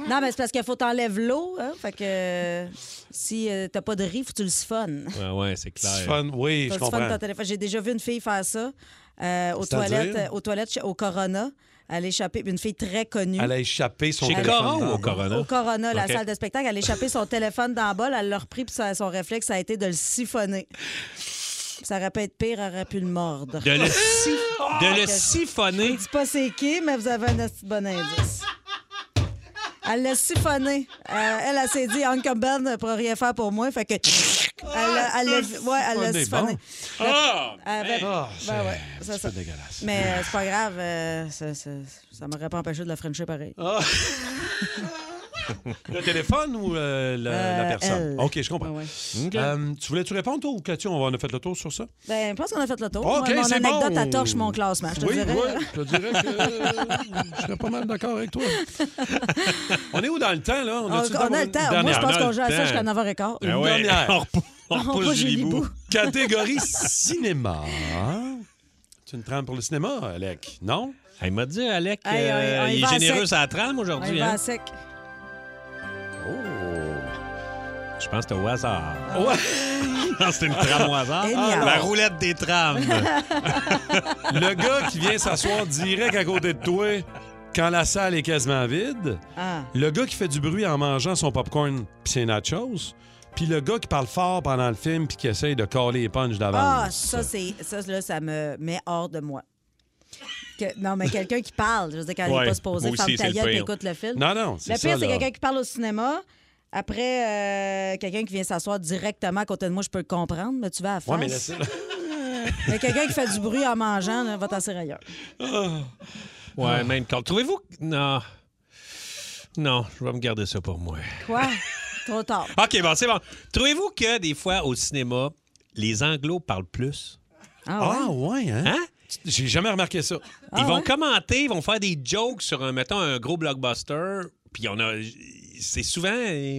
Non, mais c'est parce qu'il faut t'enlèver l'eau. Hein? Fait que euh, si euh, t'as pas de riz, faut que tu le siphonnes. Ouais, ouais, c'est clair. Fun, oui, Faut je tu comprends. ton téléphone. J'ai déjà vu une fille faire ça euh, aux, C'est-à-dire? toilettes, euh, aux toilettes au Corona. Elle a échappé, une fille très connue. Elle a échappé son Chez téléphone. Cora ou au Corona? Au Corona, la salle de spectacle, elle a échappé son téléphone dans la bol, elle l'a repris, puis son réflexe, ça a été de le siphonner. Ça aurait pu être pire, elle aurait pu le mordre. De le, si- de le Je siphonner? dis pas c'est qui, mais vous avez un bon indice. Elle l'a siphonné. Euh, elle, elle s'est dit, Uncle Ben ne pourra rien faire pour moi. Fait que. Elle l'a ouais, Siphonné. Ah! Avait- Ah, ben ouais, c'est ça. dégueulasse. Mais euh, c'est pas grave, euh, ça, ça, ça m'aurait pas empêché de la frencher pareil. Ah. Le téléphone ou euh, la, la Euh, personne? elle. OK, je comprends. Ouais, ouais. Euh, tu voulais-tu répondre, toi, ou Cathy? On a fait le tour sur ça? Ben, je pense qu'on a fait le tour. OK, Moi, mon c'est anecdote, bon. elle torche mon classement, je te oui, dirais. je te dirais que euh, je serais pas mal d'accord avec toi. on est où dans le temps, là? On, a-tu on a le temps. Moi, je pense qu'on joue à ça jusqu'à 9h15. Une Ah ouais. dernière. On repousse- on Catégorie cinéma. Tu une trame pour le cinéma, Alec? Non? Elle m'a dit, Alec, Hey, euh, on y- on y il va est à généreux sec. à la trame On y aujourd'hui. va Hein? à sec. Oh! Je pense que c'était au hasard. Ouais. Non, c'était une trame au hasard. La roulette des trames. Le gars qui vient s'asseoir direct à côté de toi quand la salle est quasiment vide. Ah. Le gars qui fait du bruit en mangeant son popcorn pis ses nachos. Puis le gars qui parle fort pendant le film puis qui essaye de caler les punches Ah, d'avance. ça, c'est, ça, là, ça me met hors de moi. Que- non, mais quelqu'un qui parle, je veux dire, quand il Ouais, n'est pas supposé, moi ferme ta gueule et écoute le film. Non, non, c'est Le pire, c'est quelqu'un qui parle au cinéma. Après, euh, quelqu'un qui vient s'asseoir directement à côté de moi, je peux le comprendre, mais tu vas à face. Ouais, mais Mais quelqu'un qui fait du bruit en mangeant, là, va t'asseoir ailleurs. Ah. Ouais, main call. Trouvez-vous. que- Non. Non, je vais me garder ça pour moi. Quoi? Trop tard. OK, bon, c'est bon. Trouvez-vous que des fois, au cinéma, les anglos parlent plus? Ah, ouais, hein? Hein? J'ai jamais remarqué ça. ils vont commenter, ils vont faire des jokes sur, un, mettons, un gros blockbuster. Puis on a. C'est souvent.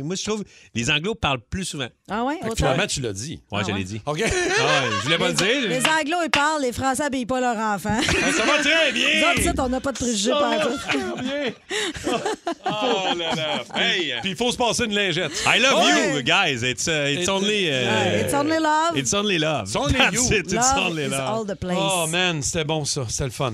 Moi, je trouve. Les anglos parlent plus souvent. Ah ouais? Fait que autant? finalement, tu l'as dit. Ouais, Ah je ouais? l'ai dit. OK. Ah ouais, je voulais pas le dire. Les Anglos, ils parlent, les Français n'habillent pas leurs enfants. ça va très bien. Nous autres, ici, on n'a pas de préjugés Ça va super bien. Oh là là. Hey. Puis il faut se passer une lingette. I love Ouais. you, guys. It's, uh, it's It- only. uh, it's only love. It's only love. It's only That's you. it, It's Love only is love. all the place. Oh man, c'était bon ça. C'était le fun.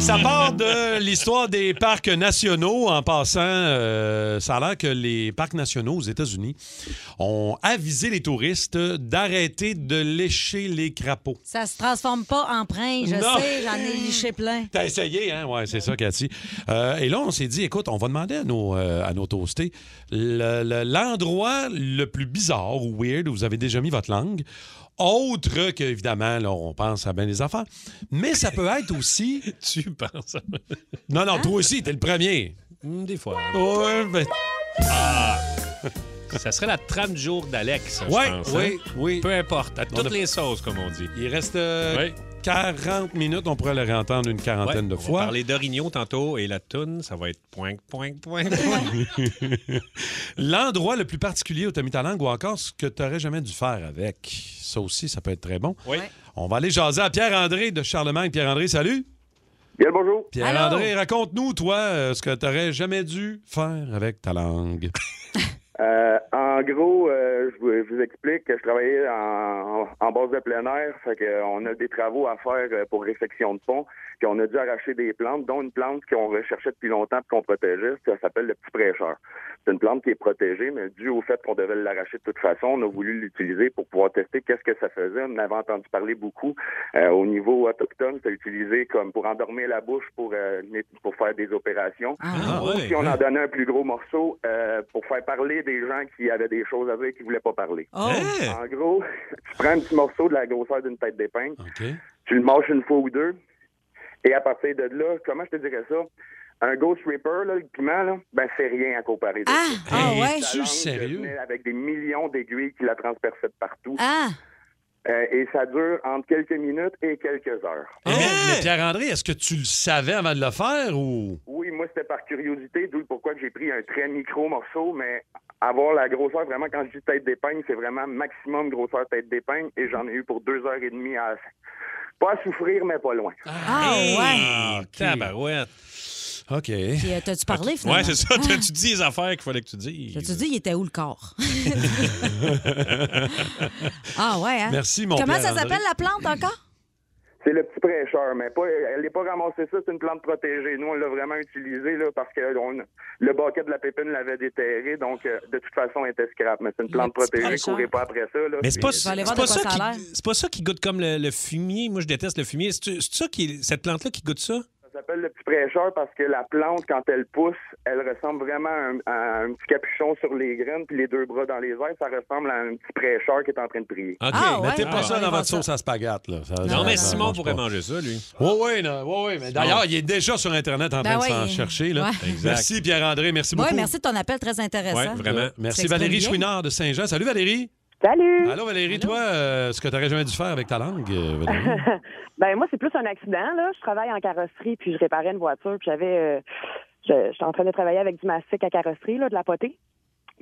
ça part de l'histoire des parcs nationaux. En passant, euh, ça a l'air que les parcs nationaux aux États-Unis ont avisé les touristes d'arrêter de lécher les crapauds. Ça se transforme pas en prince, je Non. sais, j'en ai liché plein. T'as essayé, hein? Oui, c'est ça, Cathy. Euh, et là, on s'est dit, écoute, on va demander à nos, euh, à nos toastés le- le- l'endroit le, plus bizarre ou weird où vous avez déjà mis votre langue. Autre que, évidemment, là, on pense à bien des affaires. Mais ça peut être aussi. tu penses à... Non, non, toi aussi, t'es le premier. Hmm, Des fois. Ouais, ben- Ah! Ça serait la trame du jour d'Alex, je Ouais, pense. oui, hein? oui. Peu importe, à On toutes a- les sauces, comme on dit. Il reste euh, Oui. 40 minutes. On pourrait le réentendre une quarantaine Ouais, de on va fois. parler d'Origno tantôt et la toune, ça va être point, point, point, point. L'endroit le plus particulier où tu as mis ta langue ou encore ce que tu n'aurais jamais dû faire avec. Ça aussi, ça peut être très bon. Oui. On va aller jaser à Pierre-André de Charlemagne. Pierre-André, salut. Bien bonjour. Pierre-André, raconte-nous, toi, euh, ce que tu n'aurais jamais dû faire avec ta langue. Euh, en gros, euh, je, vous, je vous explique que je travaillais en, en, en base de plein air, fait euh, on a des travaux à faire euh, pour réfection de pont, puis on a dû arracher des plantes, dont une plante qu'on recherchait depuis longtemps et qu'on protégeait, ça s'appelle le petit prêcheur. C'est une plante qui est protégée, mais dû au fait qu'on devait l'arracher de toute façon, on a voulu l'utiliser pour pouvoir tester qu'est-ce que ça faisait. On avait entendu parler beaucoup euh, au niveau autochtone, c'est utilisé comme pour endormir la bouche pour euh, pour faire des opérations. Ah, Ou ouais, si on ouais. en donnait un plus gros morceau euh, pour faire parler des gens qui avaient des choses à dire et qui voulaient pas parler. Oh. Hein? En gros, tu prends un petit morceau de la grosseur d'une tête d'épingle, tu le mâches une fois ou deux, et à partir de là, comment je te dirais ça? Un Ghost Reaper, là, le piment, là, ben c'est rien à comparer. Ah, ah ouais? Es-tu langue sérieux? Avec des millions d'aiguilles qui la transperçaient de partout. Ah! Euh, et ça dure entre quelques minutes et quelques heures. Mais, mais Pierre-André, est-ce que tu le savais avant de le faire ou? Oui, moi, c'était par curiosité, d'où le pourquoi que j'ai pris un très micro morceau, mais avoir la grosseur, vraiment, quand je dis tête d'épingle, c'est vraiment maximum grosseur tête d'épingle, et j'en ai eu pour deux heures et demie à... Pas à souffrir, mais pas loin. Ah, ouais. Ah, tabarouette. OK. Puis, euh, t'as-tu parlé, finalement? Ouais, c'est ça. T'as-tu dit les affaires qu'il fallait que tu dises? T'as-tu dit, il était où le corps? ah, ouais, hein? Merci, mon Comment ça s'appelle, la plante, encore? C'est le petit prêcheur, mais pas, elle n'est pas ramassée ça, c'est une plante protégée. Nous, on l'a vraiment utilisée là, parce que on- le baquet de la pépine l'avait déterré, donc euh, de toute façon, elle était scrap. Mais c'est une plante petit protégée, courez pas après ça. Là, Mais c'est pas, c'est ça qui, c'est pas ça qui goûte comme le, le fumier. Moi, je déteste le fumier. C'est c'est ça qui cette plante-là qui goûte ça? S'appelle le petit prêcheur parce que la plante, quand elle pousse, elle ressemble vraiment à un, à un petit capuchon sur les graines, puis les deux bras dans les airs, ça ressemble à un petit prêcheur qui est en train de prier. OK. Ah, ouais? Mettez pas Ah, ça va dans votre sauce à spaghetti. Là. Ça- Non, ça- mais ça Simon pourrait pas. manger ça, lui. Oui, oui, oui, oui. Mais d'ailleurs, il est déjà sur Internet en train Ben de s'en oui. chercher. Là. Exact. Merci, Pierre-André. Merci Oui, beaucoup. merci de ton appel, très intéressant. Ouais, vraiment. Merci, Valérie. Chouinard de Saint-Jean. Salut, Valérie. Salut! Allô, Valérie. Toi, euh, ce que tu n'aurais jamais dû faire avec ta langue, euh, Valérie? ben moi, c'est plus un accident. Là. Je travaille en carrosserie, puis je réparais une voiture, puis j'avais... euh, J'étais en train de travailler avec du mastic à carrosserie, là, de la potée.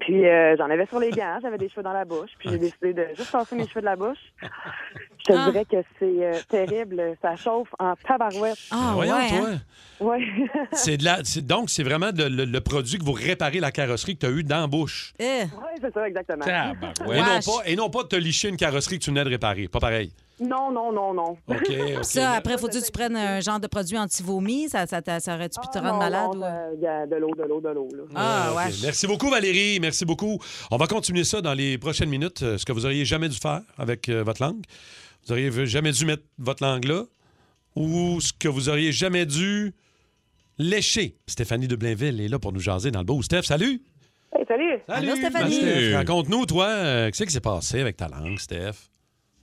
Puis euh, j'en avais sur les gants, j'avais des cheveux dans la bouche, puis j'ai décidé de juste passer mes cheveux de la bouche. Je te Ah. dirais que c'est euh, terrible, ça chauffe en tabarouette. Ah, Voyons, ouais, toi. hein? Ouais. C'est de la, c'est- donc, c'est vraiment de- le, le produit que vous réparez la carrosserie que tu as eu dans la bouche. Eh, ouais, c'est ça, exactement. Et, non Wesh. pas, et non pas de te licher une carrosserie que tu venais de réparer. Pas pareil. Non, non, non, non. OK, OK. Ça, après, faut-tu que tu prennes un genre de produit anti-vomi? Ça, ça, ça aurait-tu pu te Ah, rendre non, malade? non, ou- ça- il y a de l'eau, de l'eau, de l'eau. Ah, OK. ouais. Merci beaucoup, Valérie. Merci beaucoup. On va continuer ça dans les prochaines minutes. euh, Ce que vous auriez jamais dû faire avec euh, votre langue. Vous auriez jamais dû mettre votre langue là. Ou ce que vous auriez jamais dû léché. Stéphanie de Blainville est là pour nous jaser dans le beau. Steph, salut! Hey, salut! Allô, Ben, Stéphanie. Raconte-nous, toi, euh, qu'est-ce qui s'est passé avec ta langue, Steph?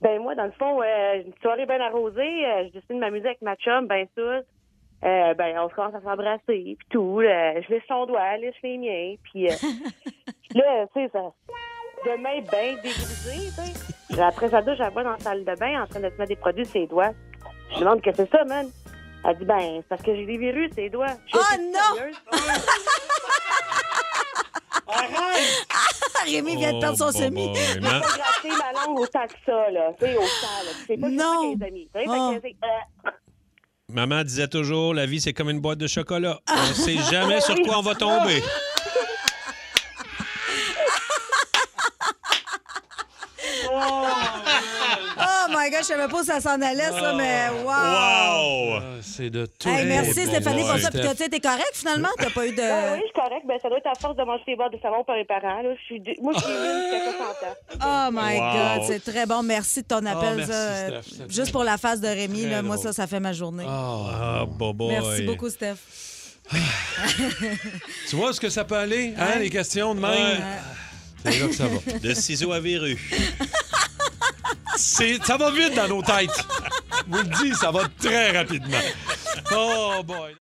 Ben moi, dans le fond, euh, une soirée bien arrosée, euh, je décide de m'amuser avec ma chum, ben sûr. Euh, ben, on se commence à s'embrasser, puis tout. je laisse son doigt, laisse les miens, puis là, tu sais, ça... De main bien dégrisée, tu sais. Après sa douche, je la vois dans la salle de bain en train de se mettre des produits sur ses doigts. Je me demande que c'est ça, man. Elle dit, ben, c'est parce que j'ai des virus, ses doigts. Je Oh dis, Non! sérieuse? Rémi vient de perdre son Oh, semi. boy, J'ai ma- pas gratté ma langue autant que ça, là. Tu sais, autant, là. C'est pas Non. amis. C'est- euh, Maman disait toujours, la vie, c'est comme une boîte de chocolat. On sait jamais sur quoi on va tomber. Oh my God, je savais pas où ça s'en allait, ça, mais wow! Wow! Ah, C'est de tout. Hey, merci Stéphanie pour ça. Puis t'as été correct finalement? T'as pas eu de. Ben oui, je suis correct. Ben, ça doit être à force de manger des boîtes de savon par les parents. Là. Je suis Moi, je suis 60 ans. Oh my Wow. God, c'est très bon. Merci de ton appel. merci, ça. Steph. C'est Juste pour la face de Rémi, là, moi, ça, ça fait ma journée. Ah, boy. Merci beaucoup, Steph. Tu vois ce que ça peut aller, hein, Ouais. les questions de même? Ouais. C'est là que ça va. De ciseaux à verrue. Ça va vite dans nos têtes. Je vous le dis, ça va très rapidement. Oh boy.